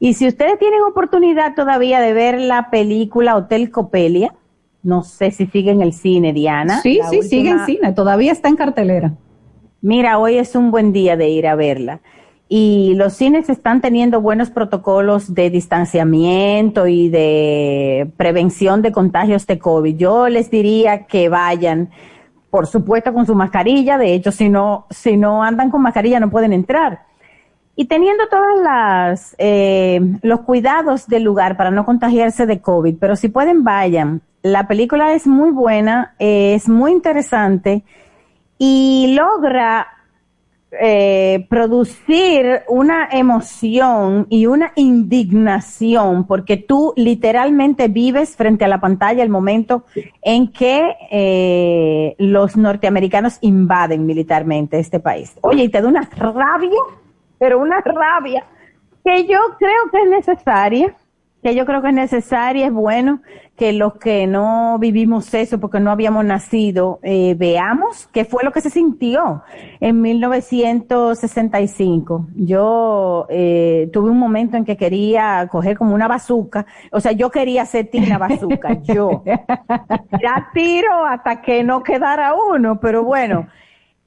Y si ustedes tienen oportunidad todavía de ver la película Hotel Copelia, no sé si sigue en el cine, Diana. Sí, sí, sigue en cine. Todavía está en cartelera. Mira, hoy es un buen día de ir a verla y los cines están teniendo buenos protocolos de distanciamiento y de prevención de contagios de COVID. Yo les diría que vayan, por supuesto, con su mascarilla. De hecho, si no, si no andan con mascarilla no pueden entrar. Y teniendo todas las, eh, los cuidados del lugar para no contagiarse de COVID, pero si pueden, vayan. La película es muy buena, es muy interesante y logra eh, producir una emoción y una indignación porque tú literalmente vives frente a la pantalla el momento en que eh, los norteamericanos invaden militarmente este país. Oye, y te da una rabia, pero una rabia que yo creo que es necesaria que yo creo que es necesaria, es bueno que los que no vivimos eso porque no habíamos nacido, eh, veamos qué fue lo que se sintió en 1965. Yo eh, tuve un momento en que quería coger como una bazuca, o sea, yo quería ser Tina Bazuca, yo. Ya tiro hasta que no quedara uno, pero bueno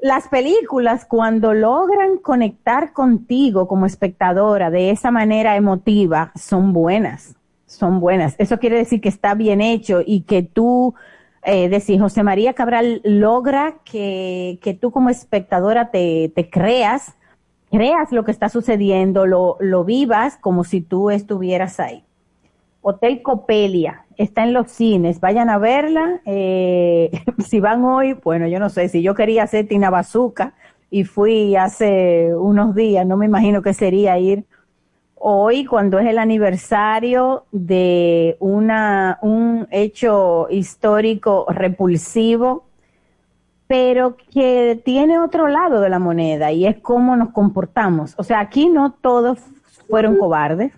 las películas cuando logran conectar contigo como espectadora de esa manera emotiva son buenas, son buenas. Eso quiere decir que está bien hecho y que tú, eh, decís, José María Cabral logra que, que tú como espectadora te, te creas, creas lo que está sucediendo, lo, lo vivas como si tú estuvieras ahí. Hotel Copelia, está en los cines, vayan a verla. Eh, si van hoy, bueno, yo no sé, si yo quería hacer Tina Bazooka y fui hace unos días, no me imagino que sería ir hoy cuando es el aniversario de una, un hecho histórico repulsivo, pero que tiene otro lado de la moneda y es cómo nos comportamos. O sea, aquí no todos fueron cobardes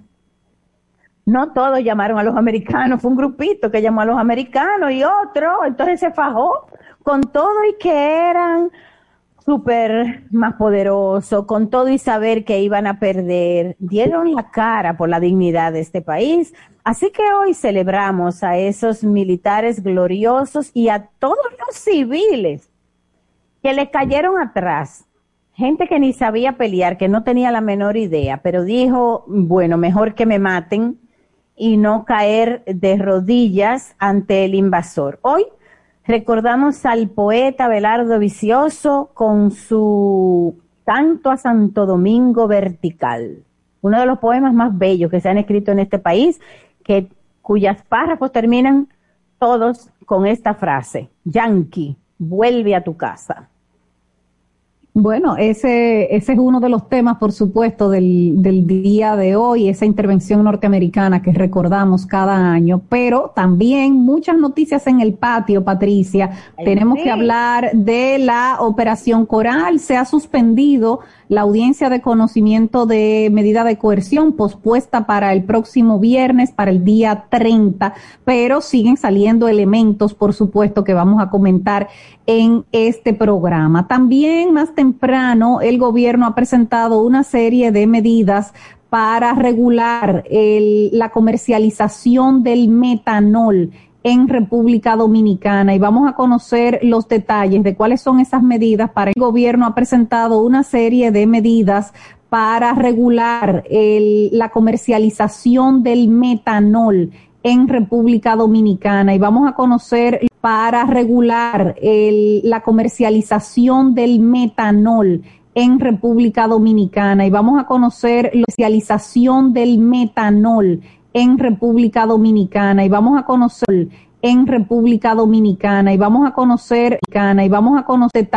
no todos llamaron a los americanos, fue un grupito que llamó a los americanos y otro, entonces se fajó con todo y que eran súper más poderosos, con todo y saber que iban a perder, dieron la cara por la dignidad de este país. Así que hoy celebramos a esos militares gloriosos y a todos los civiles que le cayeron atrás. Gente que ni sabía pelear, que no tenía la menor idea, pero dijo, bueno, mejor que me maten y no caer de rodillas ante el invasor. Hoy recordamos al poeta Belardo Vicioso con su Canto a Santo Domingo Vertical, uno de los poemas más bellos que se han escrito en este país, que, cuyas párrafos terminan todos con esta frase, Yankee, vuelve a tu casa. Bueno, ese, ese es uno de los temas, por supuesto, del, del día de hoy, esa intervención norteamericana que recordamos cada año, pero también muchas noticias en el patio, Patricia. Tenemos que hablar de la operación Coral. Se ha suspendido la audiencia de conocimiento de medida de coerción pospuesta para el próximo viernes, para el día 30, pero siguen saliendo elementos, por supuesto, que vamos a comentar en este programa. También más temprano el gobierno ha presentado una serie de medidas para regular la comercialización del metanol en República Dominicana y vamos a conocer los detalles de cuáles son esas medidas para el gobierno ha presentado una serie de medidas para regular la comercialización del metanol en República Dominicana y vamos a conocer para regular la comercialización del metanol en República Dominicana y vamos a conocer la comercialización del metanol en República Dominicana y vamos a conocer en República Dominicana y vamos a conocer y vamos a conocer